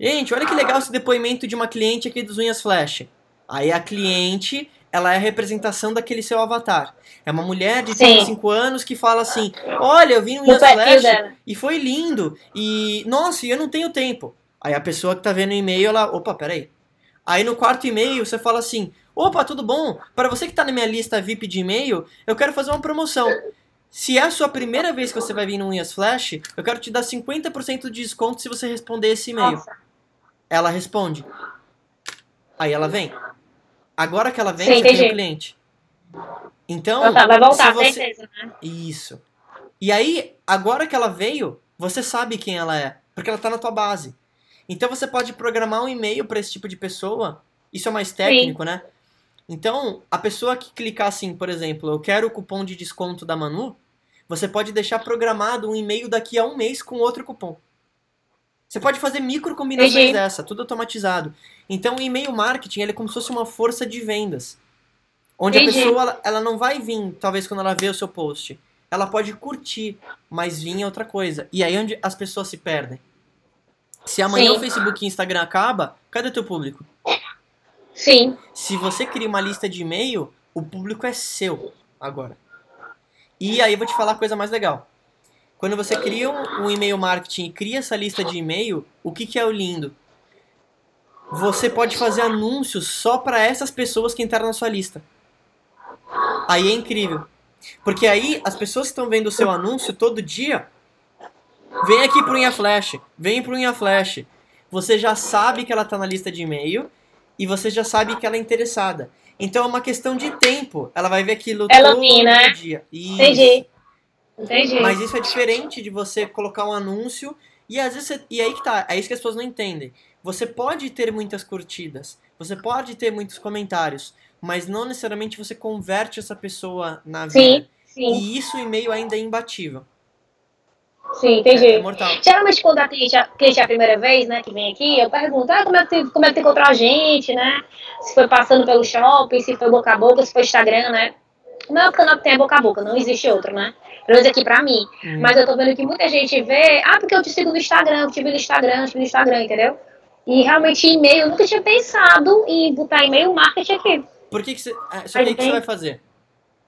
Gente, olha que legal esse depoimento de uma cliente aqui dos Unhas Flash. Aí a cliente, ela é a representação daquele seu avatar. É uma mulher de Sim. 35 anos que fala assim: Olha, eu vi no Flash e foi lindo. E, nossa, e eu não tenho tempo. Aí a pessoa que tá vendo o e-mail, ela, opa, peraí. Aí no quarto e-mail você fala assim: opa, tudo bom? Para você que tá na minha lista VIP de e-mail, eu quero fazer uma promoção. Se é a sua primeira vez que você vai vir no Unhas Flash, eu quero te dar 50% de desconto se você responder esse e-mail. Nossa. Ela responde. Aí ela vem. Agora que ela vem, Sim, você tem o cliente. Então, Então tá, vai voltar, você- certeza, né? isso. E aí, agora que ela veio, você sabe quem ela é, porque ela tá na tua base. Então você pode programar um e-mail para esse tipo de pessoa. Isso é mais técnico, né? Então, a pessoa que clicar assim, por exemplo, eu quero o cupom de desconto da Manu, você pode deixar programado um e-mail daqui a um mês com outro cupom. Você pode fazer micro combinações dessa, tudo automatizado. Então, o e-mail marketing ele é como se fosse uma força de vendas. Onde a pessoa ela, ela não vai vir, talvez, quando ela vê o seu post. ela pode curtir, mas vir é outra coisa. E aí é onde as pessoas se perdem. Se amanhã Sim. o Facebook e o Instagram acaba, cadê o teu público? Sim. Se você cria uma lista de e-mail, o público é seu agora. E aí eu vou te falar a coisa mais legal. Quando você cria um, um e-mail marketing e cria essa lista de e-mail, o que, que é o lindo? Você pode fazer anúncios só para essas pessoas que entraram na sua lista. Aí é incrível. Porque aí as pessoas que estão vendo o seu anúncio todo dia, vem aqui pro Unha Flash, vem pro Unha Flash. Você já sabe que ela tá na lista de e-mail e você já sabe que ela é interessada. Então é uma questão de tempo. Ela vai ver aquilo Ela todo vem, né? dia. Isso. Entendi. Entendi. Mas isso é diferente de você colocar um anúncio e às vezes você- e aí que tá, é isso que as pessoas não entendem. Você pode ter muitas curtidas, você pode ter muitos comentários, mas não necessariamente você converte essa pessoa na Sim, vida. sim, E isso o e-mail ainda é imbatível. sim, É, entendi. é mortal. Geralmente, quando a cliente, a cliente é a primeira vez, né, que vem aqui, eu pergunto, ah, como é que tu, como é que tu encontrou a gente, né? Se foi passando pelo shopping, se foi boca a boca, se foi Instagram, né? O meu canal tem é boca a boca, não existe outro, né? Pelo menos aqui pra mim. Hum. Mas eu tô vendo que muita gente vê, ah, porque eu te sigo no Instagram, eu te vi no Instagram, eu te vi no Instagram, entendeu? E realmente e-mail, eu nunca tinha pensado em botar e-mail marketing aqui. Por que, que você. é, Só que o que você vai fazer?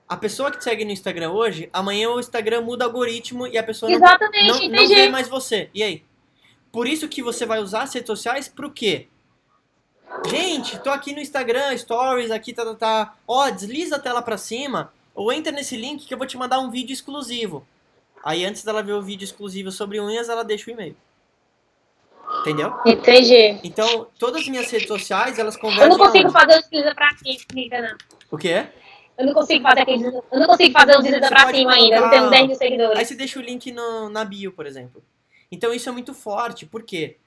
A pessoa que te segue no Instagram hoje, amanhã o Instagram muda o algoritmo e a pessoa não, Exatamente, não, não vê mais você. E aí? Por isso que você vai usar as redes sociais pro quê? Gente, tô aqui no Instagram, stories, aqui, tá, tá, tá. Ó, desliza a tela pra cima ou entra nesse link que eu vou te mandar um vídeo exclusivo. Aí antes dela ver o vídeo exclusivo sobre unhas, ela deixa o e-mail. Entendeu? Entendi. Então, todas as minhas redes sociais, elas Eu convergem não consigo aonde? fazer o desliza pra cima, não. O quê? Eu não consigo fazer aquele Eu não consigo fazer o desliza pra cima ainda. Eu não tenho colocar- 10 mil seguidores. Aí você deixa o link no- na bio, por exemplo. Então isso é muito forte, porque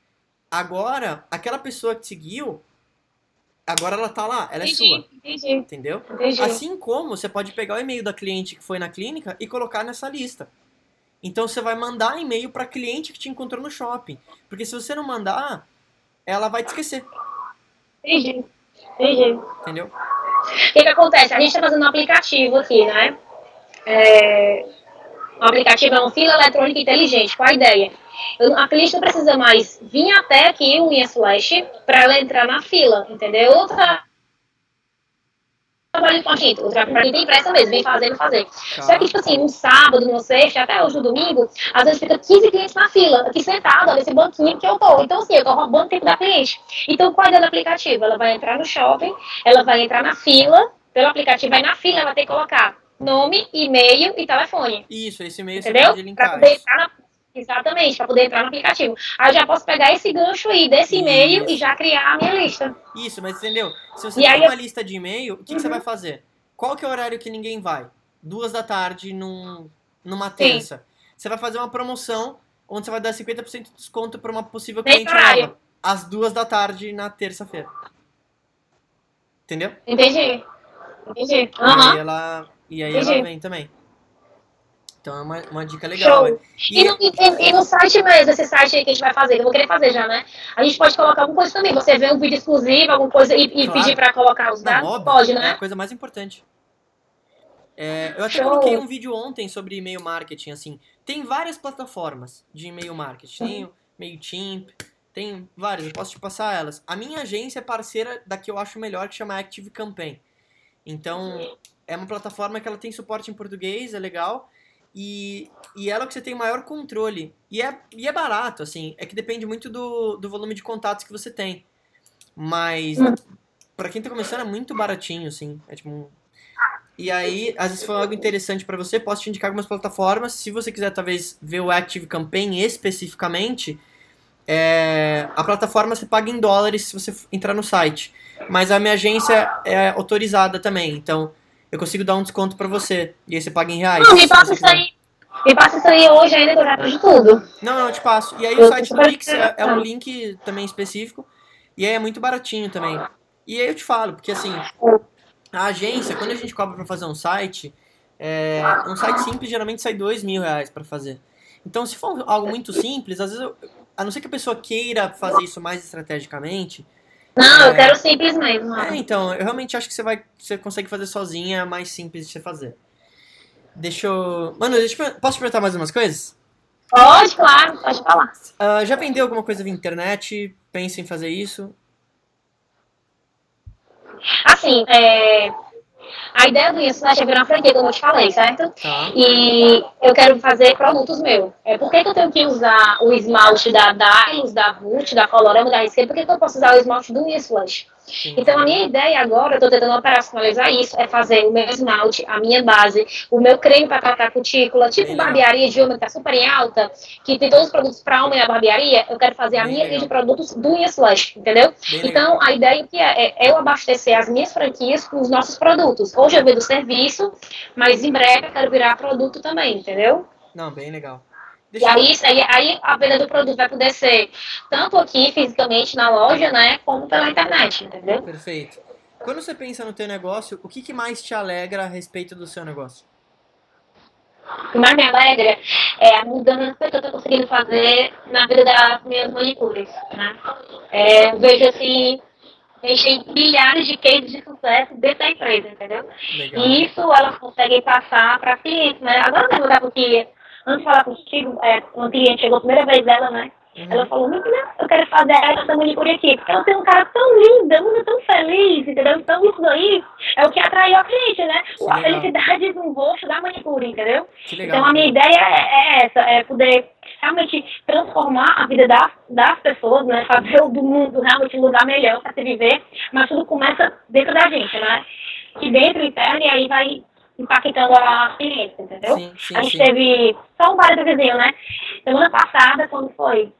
agora, aquela pessoa que te seguiu, agora ela tá lá, ela é sua, entendi, entendi, entendeu? entendi. Assim como você pode pegar o e-mail da cliente que foi na clínica e colocar nessa lista. Então você vai mandar e-mail para cliente que te encontrou no shopping. Porque se você não mandar, ela vai te esquecer, Entendi. Entendi. entendeu? O que, que acontece? A gente está fazendo um aplicativo aqui, né? É... O aplicativo é um fila eletrônica inteligente. Qual a ideia? Eu- a cliente não precisa mais vir até aqui, o Unha Flash, para ela entrar na fila, entendeu? Outra trabalho com a gente, outra pra quem tem pressa mesmo, vem fazer, vem fazer. Só que, tipo assim, no sábado, no sexta, até hoje no domingo, às vezes fica 15 clientes na fila, aqui sentado, nesse banquinho que eu tô. Então, assim, eu tô roubando o tempo da cliente. Então, qual é a ideia do aplicativo? Ela vai entrar no shopping, ela vai entrar na fila, pelo aplicativo vai na fila, ela ter que colocar nome, e-mail e telefone. Isso, esse e-mail você pode Pra linkar. poder entrar na... Exatamente, para poder entrar no aplicativo. Aí eu já posso pegar esse gancho aí, desse e-mail, e já criar a minha lista. Isso, mas entendeu? Se você E tem uma eu- lista de e-mail, o que, que você vai fazer? Qual que é o horário que ninguém vai? Duas da tarde num, numa terça. Você vai fazer uma promoção onde você vai dar 50% de desconto para uma possível Nesse cliente horário. nova. Às duas da tarde na terça-feira. Entendeu? Entendi. Entendi. E Aham. aí ela, e aí Entendi. ela vem também. Então é uma, uma dica legal. Show. E, E no, e- e no site mesmo, esse site aí que a gente vai fazer, que eu vou querer fazer já, né? A gente pode colocar alguma coisa também. Você vê um vídeo exclusivo, alguma coisa e, Claro. pedir pra colocar os não, dados? óbvio, Pode, é a né? coisa mais importante. É, eu até Show. coloquei um vídeo ontem sobre e-mail marketing, assim. Tem várias plataformas de e-mail marketing. Tem o MailChimp, tem várias, eu posso te passar elas. A minha agência é parceira da que eu acho melhor, que chama Active Campaign. Então, é uma plataforma que ela tem suporte em português, é legal. E, e ela é que você tem maior controle. E é, e é barato, assim. É que depende muito do, do volume de contatos que você tem. Mas, pra quem tá começando, é muito baratinho, assim. É tipo um- E aí, às vezes foi algo interessante pra você, posso te indicar algumas plataformas. Se você quiser, talvez, ver o Active Campaign especificamente, é, a plataforma você paga em dólares se você entrar no site. Mas a minha agência é autorizada também, então eu consigo dar um desconto pra você. E aí você paga em reais. Não, me passa isso aí. Me passa isso aí hoje ainda, que eu já de tudo. Não, não, eu te passo. E aí Eu o site do Pix é, é um link também específico. E aí é muito baratinho também. E aí eu te falo, porque assim, a agência, quando a gente cobra pra fazer um site, é, um site simples geralmente sai dois mil reais pra fazer. Então, se for algo muito simples, às vezes, eu- a não ser que a pessoa queira fazer isso mais estrategicamente, Não, É. eu quero simples mesmo. é, então, eu realmente acho que você vai, você consegue fazer sozinha, é mais simples de você fazer. Deixa eu. Mano, deixa eu... posso te perguntar mais umas coisas? Pode, claro, pode falar. Uh, já vendeu alguma coisa via internet? Pensa em fazer isso? Assim, é, a ideia do Slash é virar uma franquia, como eu te falei, certo? Tá. E eu quero fazer produtos meus. É, por que, que eu tenho que usar o esmalte da Dylos, da Vult, da Colorama, da Risqueira? Por que, que eu posso usar o esmalte do Slash? Então, a minha ideia agora, eu estou tentando operacionalizar isso, é fazer o meu esmalte, a minha base, o meu creme para tratar cutícula, tipo barbearia de homem que está super em alta, que tem todos os produtos para homem na barbearia, eu quero fazer a minha linha de produtos do Unha Slush, entendeu? Legal. Então, a ideia que é, é eu abastecer as minhas franquias com os nossos produtos. Hoje eu vendo serviço, mas em breve eu quero virar produto também, entendeu? Não, bem legal. E Deixa eu... aí, aí, aí a venda do produto vai poder ser tanto aqui fisicamente na loja, né, como pela internet, entendeu? Perfeito. Quando você pensa no teu negócio, o que, que mais te alegra a respeito do seu negócio? O que mais me alegra é a mudança que eu estou conseguindo fazer na vida das minhas manicures, né? É, eu vejo assim, deixei milhares de cases de sucesso dentro da empresa, entendeu? Legal. E isso elas conseguem passar para clientes, né? Agora mesmo, tá, porque antes de falar contigo, é, uma cliente chegou a primeira vez dela, né? Uhum. Ela falou, menina, eu quero fazer essa manicure aqui, porque ela tem um cara tão lindo, uma mulher tão feliz, entendeu? Então isso daí é o que atraiu a cliente, né? Que A legal. felicidade no rosto da manicure, entendeu? Então a minha ideia é, é essa, é poder realmente transformar a vida das, das pessoas, né? Fazer o do mundo realmente um lugar melhor para se viver, mas tudo começa dentro da gente, né? Que dentro interno e aí vai impactando a cliente, entendeu? Sim, sim, a gente sim. teve só um parênteses, né? Semana passada, quando foi?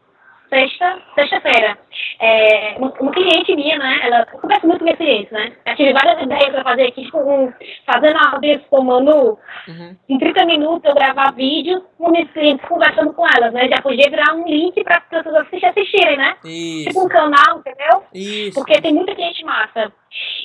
Sexta, sexta-feira. É, uma, cliente minha, né? Ela eu converso muito com minha cliente, né? Eu tive várias ideias para fazer aqui, tipo, um, fazendo áudios com o Manu, Uhum. em 30 minutos eu gravar vídeos com meus clientes conversando com elas, né? Já podia virar um link para as pessoas assistir- assistirem, né? Tipo um Isso. canal, entendeu? Isso. Porque tem muita cliente massa.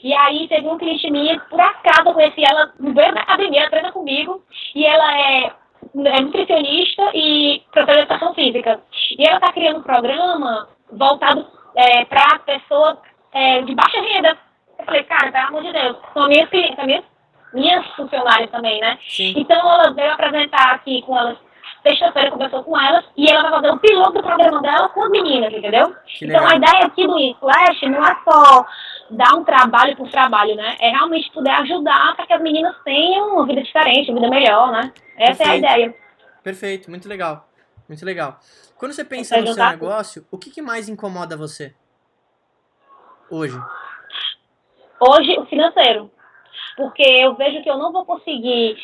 E aí teve uma cliente minha, por acaso eu conheci ela no meio da academia, ela treina comigo, e ela é, é nutricionista e professora de educação física. E ela está criando um programa voltado é, para pessoas é, de baixa renda. Eu falei, cara, pelo amor de Deus, são minhas clientes, minhas, minhas funcionárias também, né? Sim. Então ela veio apresentar aqui com elas, sexta-feira conversou com elas, e ela vai fazer um piloto do programa dela com as meninas, entendeu? Que Então a legal. ideia aqui do Flash não é só dar um trabalho por trabalho, né? É realmente poder ajudar para que as meninas tenham uma vida diferente, uma vida melhor, né? Essa é a Perfeito. ideia. Perfeito. Muito legal. Muito legal. Quando você pensa no seu negócio, o que, que mais incomoda você? Hoje. Hoje, o financeiro. Porque eu vejo que eu não vou conseguir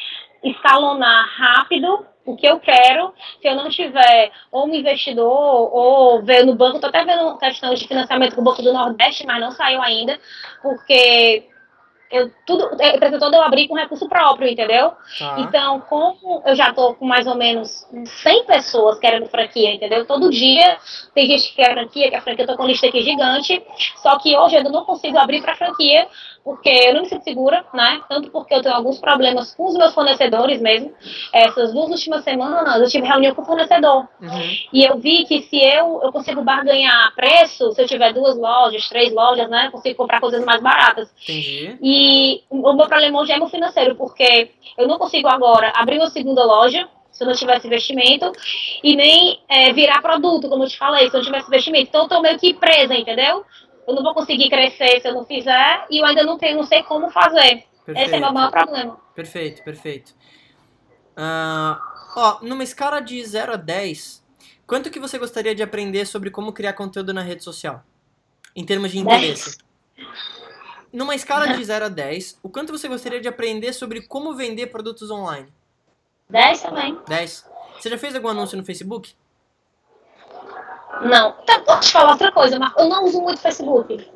escalonar rápido o que eu quero se eu não tiver ou um investidor ou ver no banco. Estou até vendo questão de financiamento com o Banco do Nordeste, mas não saiu ainda, porque eu, tudo, a empresa toda eu abri com recurso próprio, entendeu? Tá. Então, como eu já tô com mais ou menos 100 pessoas querendo franquia, entendeu? Todo dia tem gente que quer franquia, que a franquia eu tô com lista aqui gigante, só que hoje eu ainda não consigo abrir para franquia, porque eu não me sinto segura, né? Tanto porque eu tenho alguns problemas com os meus fornecedores mesmo. Essas duas últimas semanas eu tive reunião com o fornecedor. Uhum. E eu vi que se eu, eu consigo barganhar preço, se eu tiver duas lojas, três lojas, né? Eu consigo comprar coisas mais baratas. Entendi. E o meu problema hoje é meu financeiro, porque eu não consigo agora abrir uma segunda loja se eu não tivesse investimento e nem é, virar produto, como eu te falei, se eu não tivesse investimento. Então eu tô meio que presa, entendeu? Eu não vou conseguir crescer se eu não fizer e eu ainda não tenho, não sei como fazer. Esse é o meu Perfeito. maior problema. Perfeito, perfeito. Ah, ó, numa escala de 0 a 10, quanto que você gostaria de aprender sobre como criar conteúdo na rede social? Em termos de interesse. Numa escala de (laughs) 0 a 10, o quanto você gostaria de aprender sobre como vender produtos online? 10 também. 10. Você já fez algum anúncio no Facebook? Não. Então, vou te falar outra coisa, mas eu não uso muito Facebook.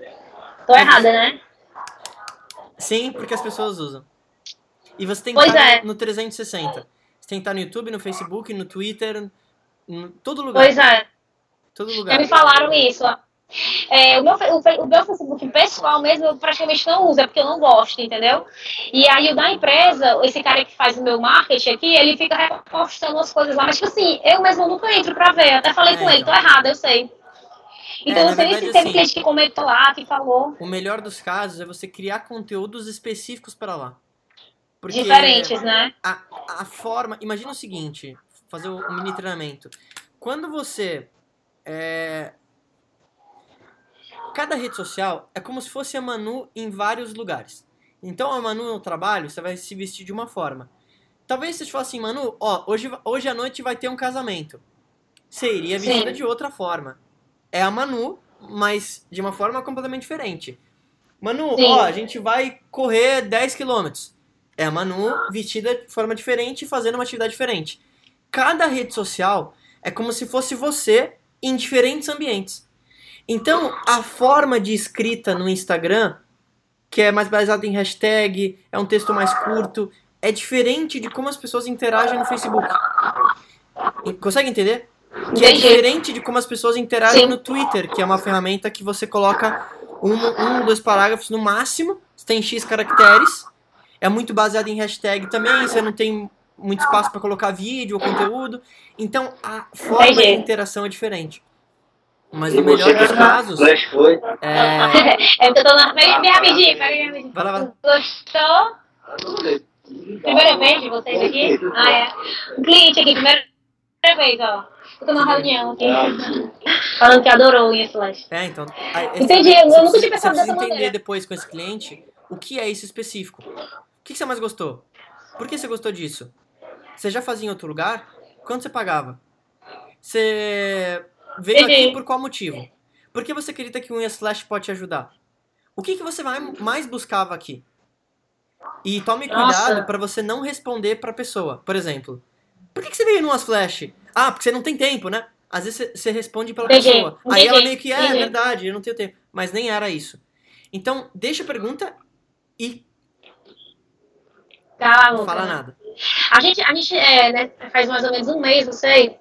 Tô errada, né? Sim, porque as pessoas usam. E você tem que Pois estar é. no, no 360. Você tem que estar no YouTube, no Facebook, no Twitter, em todo lugar. Pois é. Todo Já lugar. me falaram isso. É, o, meu, o, o meu Facebook pessoal mesmo eu praticamente não uso, é porque eu não gosto, entendeu? E aí o da empresa, esse cara que faz o meu marketing aqui, ele fica repostando as coisas lá, mas tipo assim, eu mesmo nunca entro pra ver. Até falei É, com ele, então. tô errada, eu sei. Então na não sei nem verdade, se teve assim- cliente que comentou lá, que falou. O melhor dos casos é você criar conteúdos específicos para lá. Porque Diferentes, né? a- a forma. Imagina o seguinte: fazer um mini treinamento. Quando você. É, cada rede social é como se fosse a Manu em vários lugares. Então a Manu no trabalho, você vai se vestir de uma forma. Talvez você fale assim, Manu, ó, hoje, hoje à noite vai ter um casamento. Você iria vestida Sim. de outra forma. É a Manu, mas de uma forma completamente diferente. Manu, Sim. ó, a gente vai correr 10 quilômetros. É a Manu vestida de forma diferente, fazendo uma atividade diferente. Cada rede social é como se fosse você em diferentes ambientes. Então, a forma de escrita no Instagram, que é mais baseada em hashtag, é um texto mais curto, é diferente de como as pessoas interagem no Facebook. Consegue entender? Que é diferente de como as pessoas interagem Sim. no Twitter, que é uma ferramenta que você coloca um, um, dois parágrafos no máximo, você tem X caracteres, é muito baseado em hashtag também, você não tem muito espaço para colocar vídeo ou conteúdo, então a forma de Entendi. interação é diferente. Mas no melhor dos casos, Flash foi. é... Eu tô na. Bem, bem rapidinho, pega bem rapidinho. Vai lá, vai lá. Gostou? Primeira vez de vocês aqui? Ah, é. Um cliente aqui, primeira vez, ó. Eu tô numa reunião aqui. Falando que adorou o Flash. É, então. aí, Entendi, eu você nunca tinha pensado Você precisa dessa entender maneira. depois com esse cliente o que é isso específico. O que que você mais gostou? Por que você gostou disso? Você já fazia em outro lugar? Quanto você pagava? Você veio aqui por qual motivo? Por que você acredita que o Unha Slash pode te ajudar? O que, que você vai, mais buscava aqui? E tome cuidado para você não responder pra pessoa. Por exemplo, por que, que você veio no Flash? Ah, porque você não tem tempo, né? Às vezes você- responde pela Entendi, pessoa. Aí ela meio que, é, é entendi. verdade, eu não tenho tempo. Mas nem era isso. Então, deixa a pergunta e Tá, não fala nada. A gente, a gente é, né, faz mais ou menos um mês, não sei.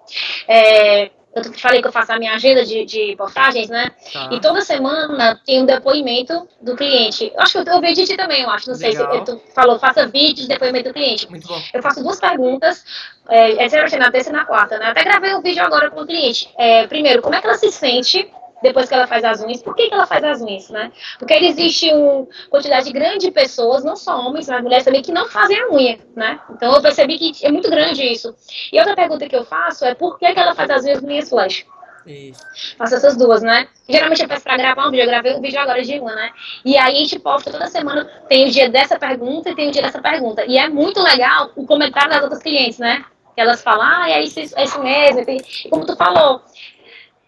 É, eu te falei que eu faço a minha agenda de, de postagens, né? Tá? E toda semana tem um depoimento do cliente. Eu acho que eu, eu vi de ti também, eu acho. Não sei se Legal. tu falou, faça vídeo de depoimento do cliente. Muito bom. Eu faço duas perguntas, é, é geralmente na terça e na quarta, né? Até gravei um vídeo agora com o cliente. É, primeiro, como é que ela se sente depois que ela faz as unhas? Por que, que ela faz as unhas, né? Porque existe uma quantidade grande de pessoas, não só homens, mas mulheres também, que não fazem a unha, né? Então eu percebi que é muito grande isso. E outra pergunta que eu faço é por que, que ela faz as unhas unhas flash? Isso. Faço essas duas, né? Geralmente eu peço pra gravar um vídeo, eu gravei um vídeo agora de uma, né? E aí a gente posta toda semana, tem o dia dessa pergunta e tem o dia dessa pergunta. E é muito legal o comentário das outras clientes, né? Que elas falam, ah, é isso, é isso mesmo. E como tu falou,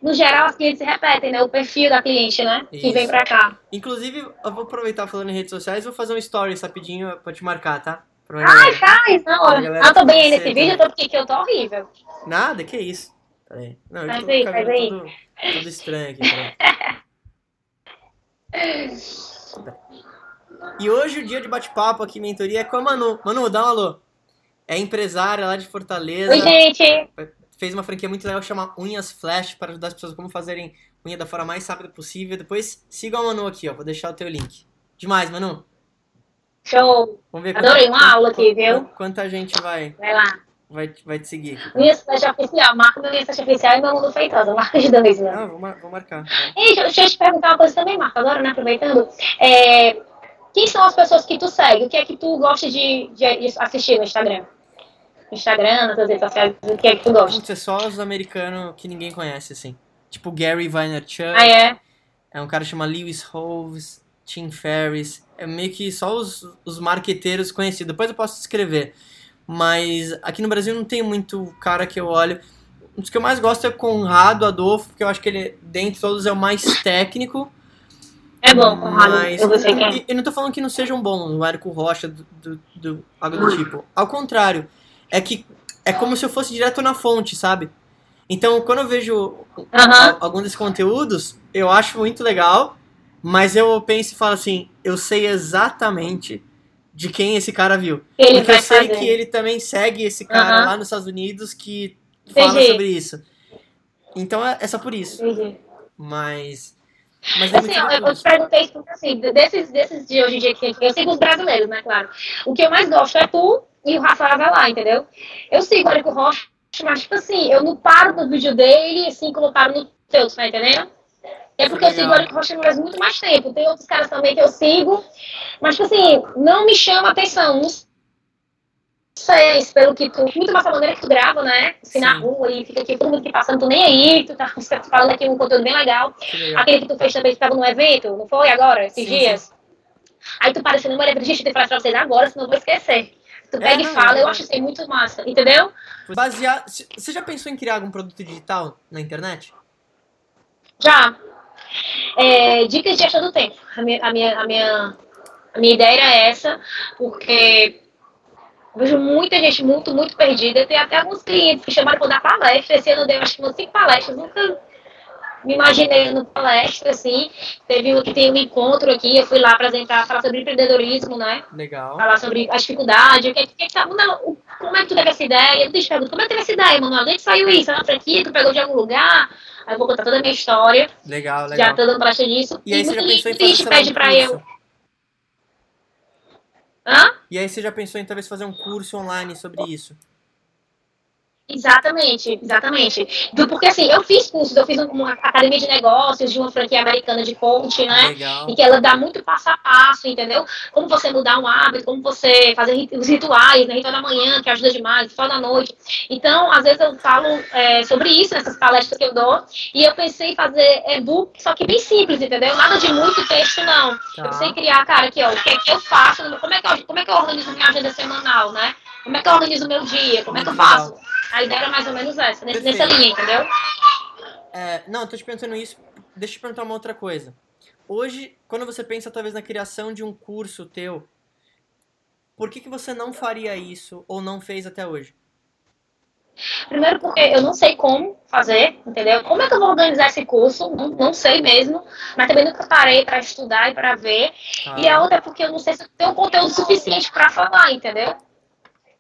no geral as clientes se repetem, né? O perfil da cliente, né? Que Isso. vem pra cá. Inclusive, eu vou aproveitar falando em redes sociais, vou fazer um story rapidinho pra te marcar, tá? Pra Ai, faz. A galera Ah, tô bem aí nesse vídeo, também. tô porque que eu tô horrível. Nada, que isso. Peraí. Não, eu Faz tô aí, faz aí. Todo, todo estranho aqui. (laughs) E hoje o dia de bate-papo aqui, mentoria, é com a Manu. Manu, dá um alô. É empresária lá de Fortaleza. Oi, gente. Fez uma franquia muito legal chamada Unhas Flash para ajudar as pessoas como fazerem unha da forma mais rápida possível. Depois siga a Manu aqui, ó. Vou deixar o teu link. Demais, Manu. Show. Vamos ver Adorei uma aula aqui, viu? Quanta gente vai, Vai lá. vai, vai te seguir aqui. Minha flecha oficial, marca minha flecha oficial e meu mundo feitosa, marca de dois, né? Não, vou, mar- vou marcar. E deixa eu te perguntar uma coisa também, Marca, agora, né, aproveitando. É, quem são as pessoas que tu segue? O que é que tu gosta de, de assistir no Instagram? Instagram, nas redes sociais, o que é que tu gosta? Putz, é só os americanos que ninguém conhece, assim. Tipo Gary Vaynerchuk. Ah, é? É um cara que chama Lewis Hoves, Tim Ferriss. É meio que só os, os marqueteiros conhecidos. Depois eu posso escrever. Mas aqui no Brasil não tem muito cara que eu olho. Um dos que eu mais gosto é Conrado Adolfo, porque eu acho que ele, dentre todos, é o mais técnico. É bom, Conrado, Mas, eu quem é. e, e não tô falando que não sejam bons, o Érico Rocha, do, do, do- algo do tipo. Ao contrário, é que é como se eu fosse direto na fonte, sabe? Então, quando eu vejo al- algum desses conteúdos, eu acho muito legal, mas eu penso e falo assim, eu sei exatamente de quem esse cara viu. Ele Porque eu sei fazer. que ele também segue esse cara lá nos Estados Unidos que fala Entendi. sobre isso. Então é, é só por isso. Entendi. Mas. Mas é Assim, eu, eu te perguntei porque, assim, desses, desses de hoje em dia que eu sigo os brasileiros, né, claro. O que eu mais gosto é tu e o Rafael Avelar, entendeu? Eu sigo o Érico Rocha, mas, tipo assim, eu não paro no vídeo dele, assim como eu paro no teu, tá entendendo? É porque eu sigo o Érico Rocha faz muito mais tempo. Tem outros caras também que eu sigo, mas, tipo assim, não me chama atenção. Não sei, pelo que tu. Muito mais a maneira que tu grava, né? Assim na Sim. rua e fica aqui todo mundo que passando, tu nem aí, tu tá (laughs) falando aqui um conteúdo bem legal. Legal. Aquele que tu fez também que tava no evento, não foi agora, esses Sim, dias? Aí tu assim, não lembra, gente, eu tenho que falar pra vocês agora, senão eu vou esquecer. Tu É, pega e não, fala, é. eu acho isso aí muito massa, entendeu? Basear... Você já pensou em criar algum produto digital na internet? Já. É, dicas de gestão do tempo. A minha, a, minha, a, minha, a minha ideia era essa, porque eu vejo muita gente muito, muito perdida. Tem até alguns clientes que chamaram para dar palestra. Esse ano eu dei acho que umas cinco palestras. Nunca me imaginei no palestra, assim. Teve um- tem um encontro aqui, eu fui lá apresentar, falar sobre empreendedorismo, né? Legal. Falar sobre as dificuldades, o que, o que, que tá, não, como é que tu teve essa ideia? Eu te pergunto, como é que teve essa ideia, Manuel? De onde saiu isso? É uma franquia? Tu pegou de algum lugar? Aí eu vou contar toda a minha história. Legal, Já legal. tô dando palestra disso. E aí você já pensou em fazer pede um pra curso? eu. Hã? E aí você já pensou em talvez fazer um curso online sobre isso? Exatamente, exatamente. Do, porque assim, eu fiz cursos, eu fiz um- uma academia de negócios de uma franquia americana de coaching, né? Legal. E que ela dá muito passo a passo, entendeu? Como você mudar um hábito, como você fazer os rituais, né? Ritual da manhã, que ajuda demais, ritual da noite. Então, às vezes eu falo é, sobre isso nessas palestras que eu dou. E eu pensei em fazer e-book, só que bem simples, entendeu? Nada de muito texto, não. Tá. Eu pensei em criar, cara, aqui, ó, o que é que eu faço, como é que eu, como é que eu organizo minha agenda semanal, né? Como é que eu organizo o meu dia, como é que eu faço? A ideia era mais ou menos essa, nesse- nessa linha, entendeu? É, não, eu tô te perguntando isso. Deixa eu te perguntar uma outra coisa. Hoje, quando você pensa talvez na criação de um curso teu, por que, que você não faria isso ou não fez até hoje? Primeiro porque eu não sei como fazer, entendeu? Como é que eu vou organizar esse curso? Não, não sei mesmo, mas também nunca parei para estudar e para ver. Tá? E a outra é porque eu não sei se eu tenho conteúdo suficiente para falar, entendeu?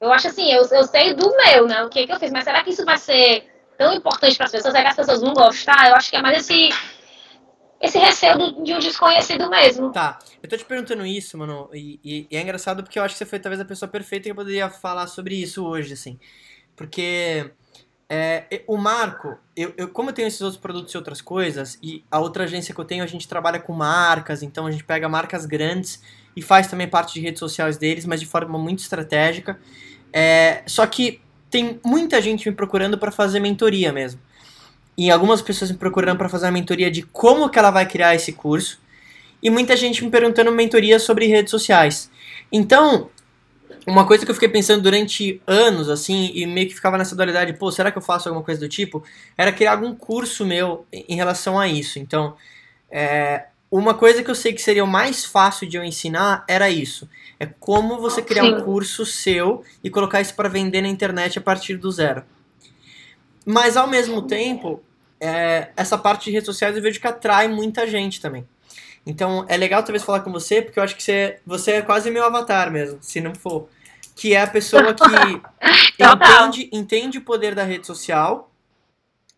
Eu acho assim, eu, eu sei do meu, né? O que, que eu fiz, mas será que isso vai ser tão importante para as pessoas? Será que as pessoas vão gostar? Eu acho que é mais esse, esse receio de um desconhecido mesmo. Tá, eu tô te perguntando isso, mano, e, e- e é engraçado porque eu acho que você foi talvez a pessoa perfeita que poderia falar sobre isso hoje, assim. Porque é, o Marco, eu, eu- como eu tenho esses outros produtos e outras coisas, e a outra agência que eu tenho, a gente trabalha com marcas, então a gente pega marcas grandes e faz também parte de redes sociais deles, mas de forma muito estratégica. É, só que tem muita gente me procurando para fazer mentoria mesmo. E algumas pessoas me procurando para fazer uma mentoria de como que ela vai criar esse curso e muita gente me perguntando mentoria sobre redes sociais. Então, uma coisa que eu fiquei pensando durante anos, assim, e meio que ficava nessa dualidade, pô, será que eu faço alguma coisa do tipo? Era criar algum curso meu em relação a isso. Então, é, uma coisa que eu sei que seria o mais fácil de eu ensinar era isso. É como você criar um Sim. curso seu e colocar isso para vender na internet a partir do zero. Mas ao mesmo tempo, é, essa parte de redes sociais eu vejo que atrai muita gente também. Então é legal talvez falar com você, porque eu acho que você, você é quase meu avatar mesmo, se não for. Que é a pessoa que (laughs) Total. entende, entende o poder da rede social,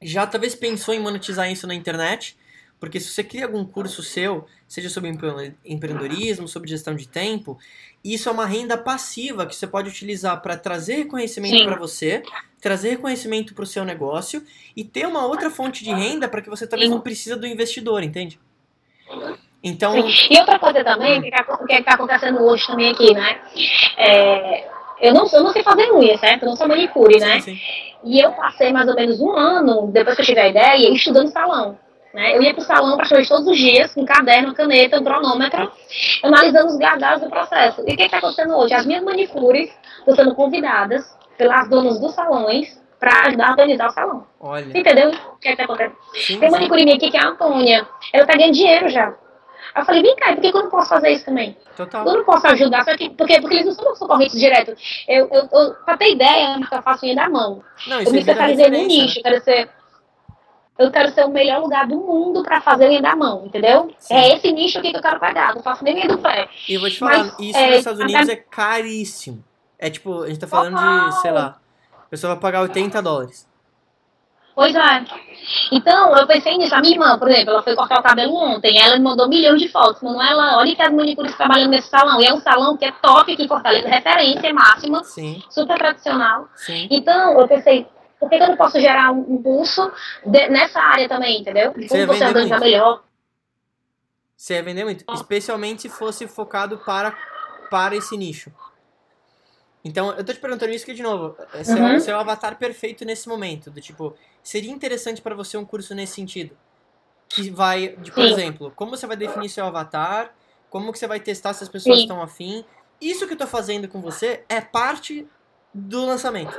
já talvez pensou em monetizar isso na internet, porque se você cria algum curso seu, seja sobre empre- empreendedorismo, sobre gestão de tempo, isso é uma renda passiva que você pode utilizar para trazer reconhecimento para você, trazer reconhecimento para o seu negócio e ter uma outra fonte de renda para que você talvez Sim. não precisa do investidor, entende? Então, Sim. E outra coisa também, o que está acontecendo hoje também aqui, né? É, eu, não, eu não sei fazer unha, certo? Eu não sou manicure, né? sim, sim. E eu passei mais ou menos um ano, depois que eu tive a ideia, estudando salão. Né? Eu ia pro salão praticamente todos os dias, com caderno, caneta, cronômetro, analisando os gargalos do processo. E o que está acontecendo hoje? As minhas manicures estão sendo convidadas pelas donas dos salões para ajudar a organizar o salão. olha, Entendeu o que está acontecendo? sim, Tem uma manicure minha aqui que é a Antônia. Ela tá ganhando dinheiro já. Aí eu falei, vem cá, por que eu não posso fazer isso também? total. Eu não posso ajudar, só que, porque, porque eles não são meus concorrentes direto. Eu, eu, eu, pra ter ideia, eu faço unha da mão. Não, Eu me é especializei no referência, nicho, eu quero ser. Eu quero ser o melhor lugar do mundo pra fazer unha da mão, entendeu? Sim. É esse nicho aqui que eu quero pegar. Não faço nem unha do pé. E eu vou te falar, Mas, isso é, nos Estados Unidos é caríssimo. É tipo, a gente tá falando de, sei lá, a pessoa vai pagar 80 dólares. Pois é. Então, eu pensei nisso. A minha irmã, por exemplo, ela foi cortar o cabelo ontem. Ela me mandou milhões de fotos. Manuela, olha que as manicures trabalhando nesse salão. E é um salão que é top aqui em Fortaleza, referência máxima, Sim, super tradicional. sim. Então, eu pensei, por que que eu não posso gerar um, curso de- nessa área também, entendeu? De Você como você organizar muito. melhor. Você ia vender muito. Especialmente se fosse focado para, para esse nicho. Então, eu tô te perguntando isso que, de novo, é seu, Uhum. seu avatar perfeito nesse momento. Do tipo, seria interessante pra você um curso nesse sentido? Que vai, de, por Sim. exemplo, como você vai definir seu avatar, como que você vai testar se as pessoas Sim. estão afim. Isso que eu tô fazendo com você é parte do lançamento.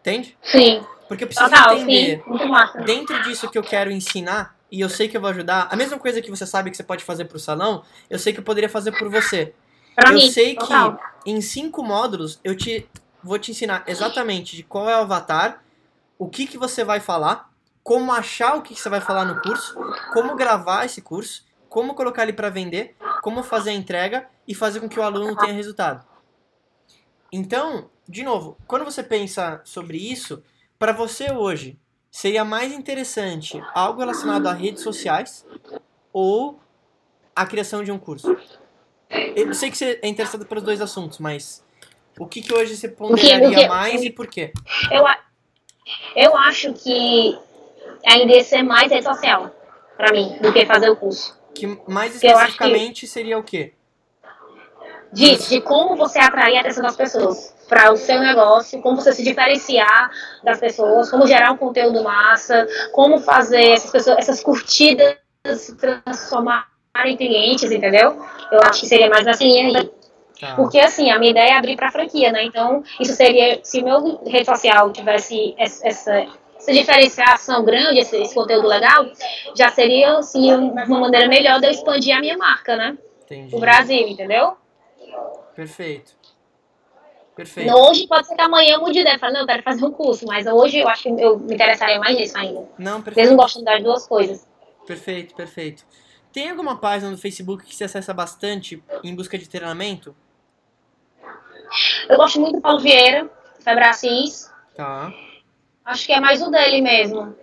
Entende? Sim. Porque eu preciso Total, entender sim. Muito massa. dentro disso que eu quero ensinar, e eu sei que eu vou ajudar, a mesma coisa que você sabe que você pode fazer pro salão, eu sei que eu poderia fazer por você. Pra eu mim, sei total. que em cinco módulos eu te vou te ensinar exatamente de qual é o avatar, o que, que você vai falar, como achar o que, que você vai falar no curso, como gravar esse curso, como colocar ele para vender, como fazer a entrega e fazer com que o aluno tenha resultado. Então, de novo, quando você pensa sobre isso, para você hoje, seria mais interessante algo relacionado a redes sociais ou a criação de um curso? Eu sei que você é interessado pelos dois assuntos, mas o que, que hoje você ponderaria o que- mais e por quê? Eu, eu acho que ainda ia ser mais rede social, pra mim, do que fazer o curso. Que mais Que acho que- especificamente seria o quê? Disso, de como você atrair a atenção das pessoas para o seu negócio, como você se diferenciar das pessoas, como gerar um conteúdo massa, como fazer essas, pessoas, essas curtidas se transformarem em clientes, entendeu? Eu acho que seria mais nessa linha aí. Tá. Porque assim, a minha ideia é abrir para franquia, né? Então, isso seria, se meu rede social tivesse essa, essa, essa diferenciação grande, esse, esse conteúdo legal, já seria assim, uma maneira melhor de eu expandir a minha marca, né? Entendi. O Brasil, entendeu? Perfeito. Perfeito. Hoje pode ser que amanhã eu mude de ideia. Eu falo, não, eu quero fazer um curso, mas hoje eu acho que eu me interessaria mais nisso ainda. Não, Mesmo perfeito. gostando das duas coisas. Perfeito, perfeito. Tem alguma página no Facebook que você acessa bastante em busca de treinamento? Eu gosto muito do Paulo Vieira, Febracis. Tá. Acho que é mais o dele mesmo.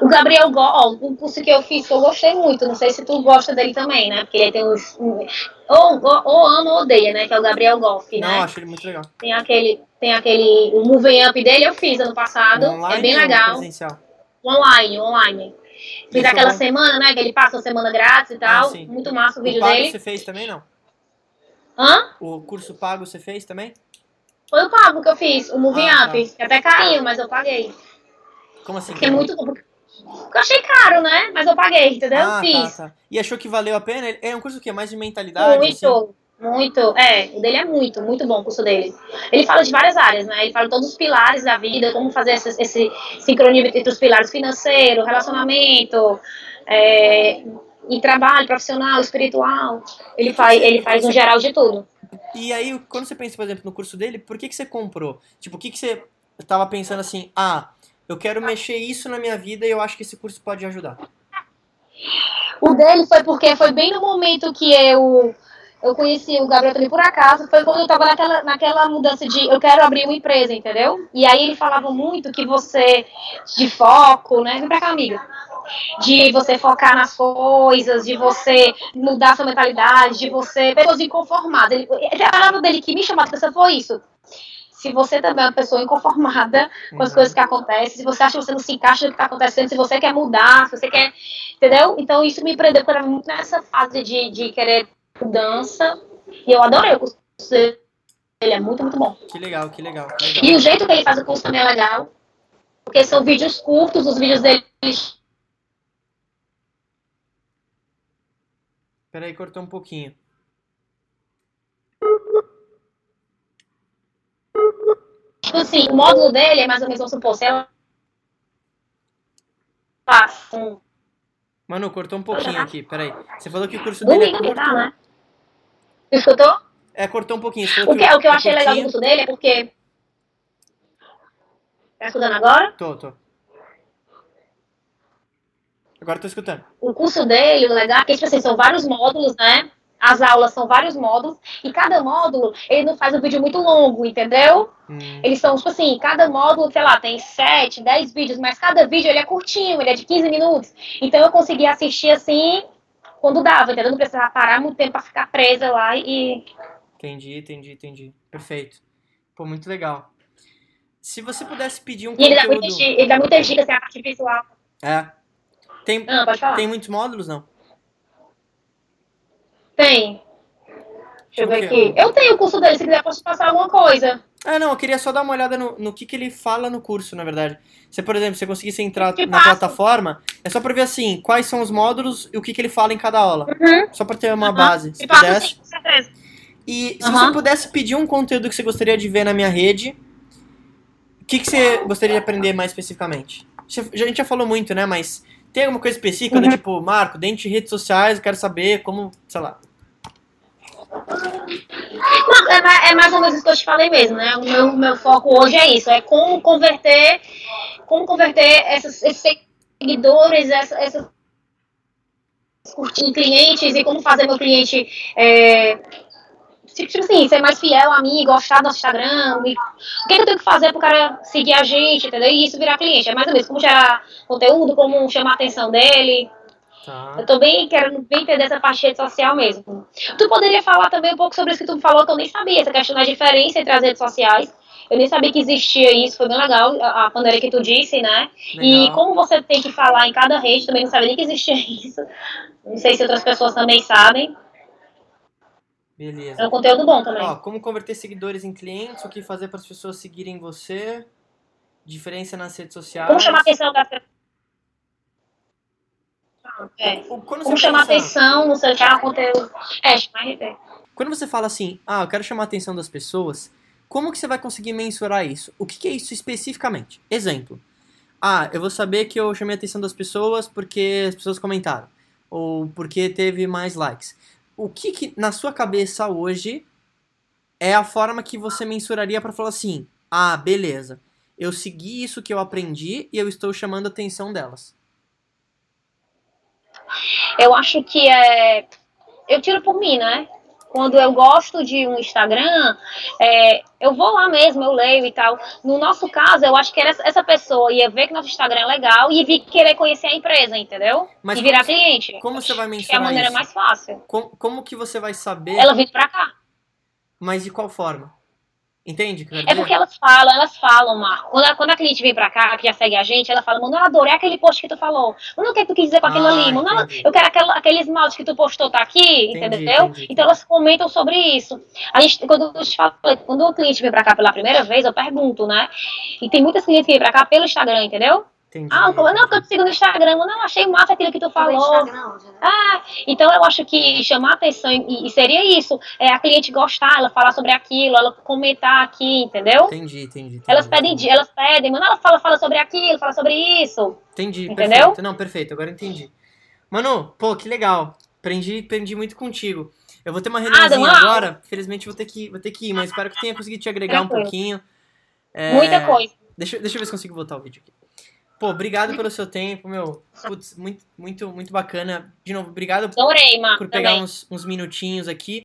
O Gabriel Go, ó, o curso que eu fiz, que eu gostei muito. Não sei se tu gosta dele também, né? Porque ele tem uns. um- ou, ou, ou ama ou odeia, né? Que é o Gabriel Não, né? acho ele muito legal. Tem aquele. Tem aquele. O Moving Up dele eu fiz ano passado. Online é bem legal. presencial? Online, online. Fiz Isso é aquela bom. semana, né? Que ele passa uma semana grátis e tal. sim. Muito massa o O vídeo pago dele. você fez também, não? Hã? O curso pago você fez também? Foi o pago que eu fiz, o Moving Ah, Up. que Até caiu, mas eu paguei. Como assim? Porque é muito. porque Eu achei caro, né? Mas eu paguei, entendeu? Ah, fiz. tá, tá. E achou que valeu a pena? É um curso o quê? Mais de mentalidade? Muito, assim? muito. É, o dele é muito, muito bom o curso dele. Ele fala de várias áreas, né? Ele fala de todos os pilares da vida, como fazer esse, esse sincronia entre os pilares financeiro, relacionamento, é, e trabalho profissional, espiritual. Ele faz, ele faz um geral de tudo. E aí, quando você pensa, por exemplo, no curso dele, por que, que você comprou? Tipo, o que, que você tava pensando assim, ah, eu quero mexer isso na minha vida e eu acho que esse curso pode ajudar. O dele foi porque foi bem no momento que eu eu conheci o Gabriel também por acaso, foi quando eu tava naquela, naquela mudança de eu quero abrir uma empresa, entendeu? E aí ele falava muito que você, de foco, né? Vem pra cá, amiga. De você focar nas coisas, de você mudar sua mentalidade, de você. Pessoas inconformadas. Ele, a palavra dele que me chamou a atenção foi isso. Se você também é uma pessoa inconformada com as Uhum. coisas que acontecem, se você acha que você não se encaixa no que está acontecendo, se você quer mudar, se você quer. Entendeu? Então isso me prendeu, era muito nessa fase de, de querer mudança. E eu adorei o curso dele. Ele é muito, muito bom. Que legal, que legal, que E legal. o jeito que ele faz o curso também é legal. Porque são vídeos curtos, os vídeos dele. Peraí, cortou um pouquinho. Tipo assim, o módulo dele é mais ou menos, vamos supor, sei lá. Manu, cortou um pouquinho aqui, peraí. Você falou que o curso dele é domingo que curto. tá, né? Escutou? É, cortou um pouquinho. O que, o que eu é achei legal do curtinho. curso dele é porque. Tá escutando agora? Tô, tô. Agora tô escutando. O curso dele, o legal é que tipo assim, são vários módulos, né? As aulas são vários módulos, e cada módulo, ele não faz um vídeo muito longo, entendeu? Hum, Eles são, tipo assim, cada módulo, sei lá, tem 7, 10 vídeos, mas cada vídeo ele é curtinho, ele é de 15 minutos. Então eu consegui assistir assim, quando dava, entendeu? Não precisava parar muito tempo pra ficar presa lá e... entendi, entendi, entendi. Perfeito. Pô, muito legal. Se você pudesse pedir um E ele dá conteúdo... muitas dicas, ele dá muitas dicas, assim, a parte visual. É. Tem, Ah, pode falar. tem muitos módulos, não? Tem. Deixa eu ver aqui. Eu tenho o curso dele, se quiser posso passar alguma coisa. Ah, não, eu queria só dar uma olhada no, no que, que ele fala no curso, na verdade. Se, por exemplo, você conseguisse entrar na plataforma, é só pra ver assim, quais são os módulos e o que, que ele fala em cada aula. Uhum. Só pra ter uma Aham. base, se pudesse. sim, com certeza. E se você pudesse pedir um conteúdo que você gostaria de ver na minha rede, o que, que você gostaria de aprender mais especificamente? Você- A gente já falou muito, né? Mas tem alguma coisa específica, Uhum. do tipo, Marco, dentro de redes sociais, eu quero saber como, sei lá. É, é mais ou menos isso que eu te falei mesmo, né? O meu, meu foco hoje é isso, é como converter, como converter essas, esses seguidores, essa- essas em clientes e como fazer meu cliente é, tipo tipo assim, ser mais fiel a mim, gostar do nosso Instagram, e o que, que eu tenho que fazer pro cara seguir a gente, entendeu? E isso virar cliente. É mais ou menos como gerar conteúdo, como chamar a atenção dele. Tá. Eu tô bem querendo bem entender essa parte de rede social mesmo. Tu poderia falar também um pouco sobre isso que tu falou, que eu nem sabia, essa questão da diferença entre as redes sociais. Eu nem sabia que existia isso, foi bem legal a, a maneira que tu disse, né? E Legal. como você tem que falar em cada rede, também não sabia nem que existia (laughs) isso. Não sei se outras pessoas também sabem. Beleza. É um conteúdo bom também. Ó, como converter seguidores em clientes, o que fazer para as pessoas seguirem você, diferença nas redes sociais. Como chamar a atenção das pessoas. É. O- Quando Como você chamar pensa- atenção, não sei, gerar conteúdo. É, chamar. Quando você fala assim, ah, eu quero chamar a atenção das pessoas, como que você vai conseguir mensurar isso? O que, que é isso especificamente? Exemplo. Ah, eu vou saber que eu chamei a atenção das pessoas porque as pessoas comentaram. Ou porque teve mais likes. O que, que na sua cabeça hoje é a forma que você mensuraria para falar assim, ah, beleza. Eu segui isso que eu aprendi e eu estou chamando a atenção delas. Eu acho que é. Eu tiro por mim, né? Quando eu gosto de um Instagram, é, eu vou lá mesmo, eu leio e tal. No nosso caso, eu acho que essa- pessoa ia ver que nosso Instagram é legal e vir querer conhecer a empresa, entendeu? Mas e virar como, cliente. como você vai que é a maneira isso? mais fácil. Como, como que você vai saber, Ela vir pra cá. mas de qual forma? Entende? É porque elas falam, elas falam, Marco. Quando a, quando a cliente vem pra cá, que já segue a gente, ela fala, mano, eu adorei aquele post que tu falou. Mano, o que, tu quis dizer com aquilo Ah, ali? Mano, eu quero aquela, aquele esmalte que tu postou, tá aqui, Entendi, entendeu? entendi. Então elas comentam sobre isso. A gente, quando, eu te falo, quando o cliente vem pra cá pela primeira vez, eu pergunto, né? E tem muitas clientes que vêm pra cá pelo Instagram, entendeu? Entendi. Ah, como- não, que eu te sigo no Instagram. Mano, não, achei massa aquilo que tu falou. Ah, então eu acho que chamar atenção e, e seria isso. É a cliente gostar, ela falar sobre aquilo, ela comentar aqui, entendeu? Entendi, entendi. entendi Elas pedem, elas pedem, mano, ela fala, fala sobre aquilo, fala sobre isso. Entendi, Entendeu? perfeito. Não, perfeito, agora entendi. Manu, pô, que legal. Aprendi, aprendi muito contigo. Eu vou ter uma reuniãozinha deu uma aula. agora. Felizmente vou ter que, vou ter que ir, mas espero que tenha conseguido te agregar um Tranquilo. pouquinho. É, Muita coisa. Deixa, deixa eu ver se consigo voltar o vídeo aqui. Pô, obrigado pelo seu tempo, meu. Putz, muito, muito, muito bacana. De novo, obrigado Adorei, Marco, por pegar uns, uns minutinhos aqui.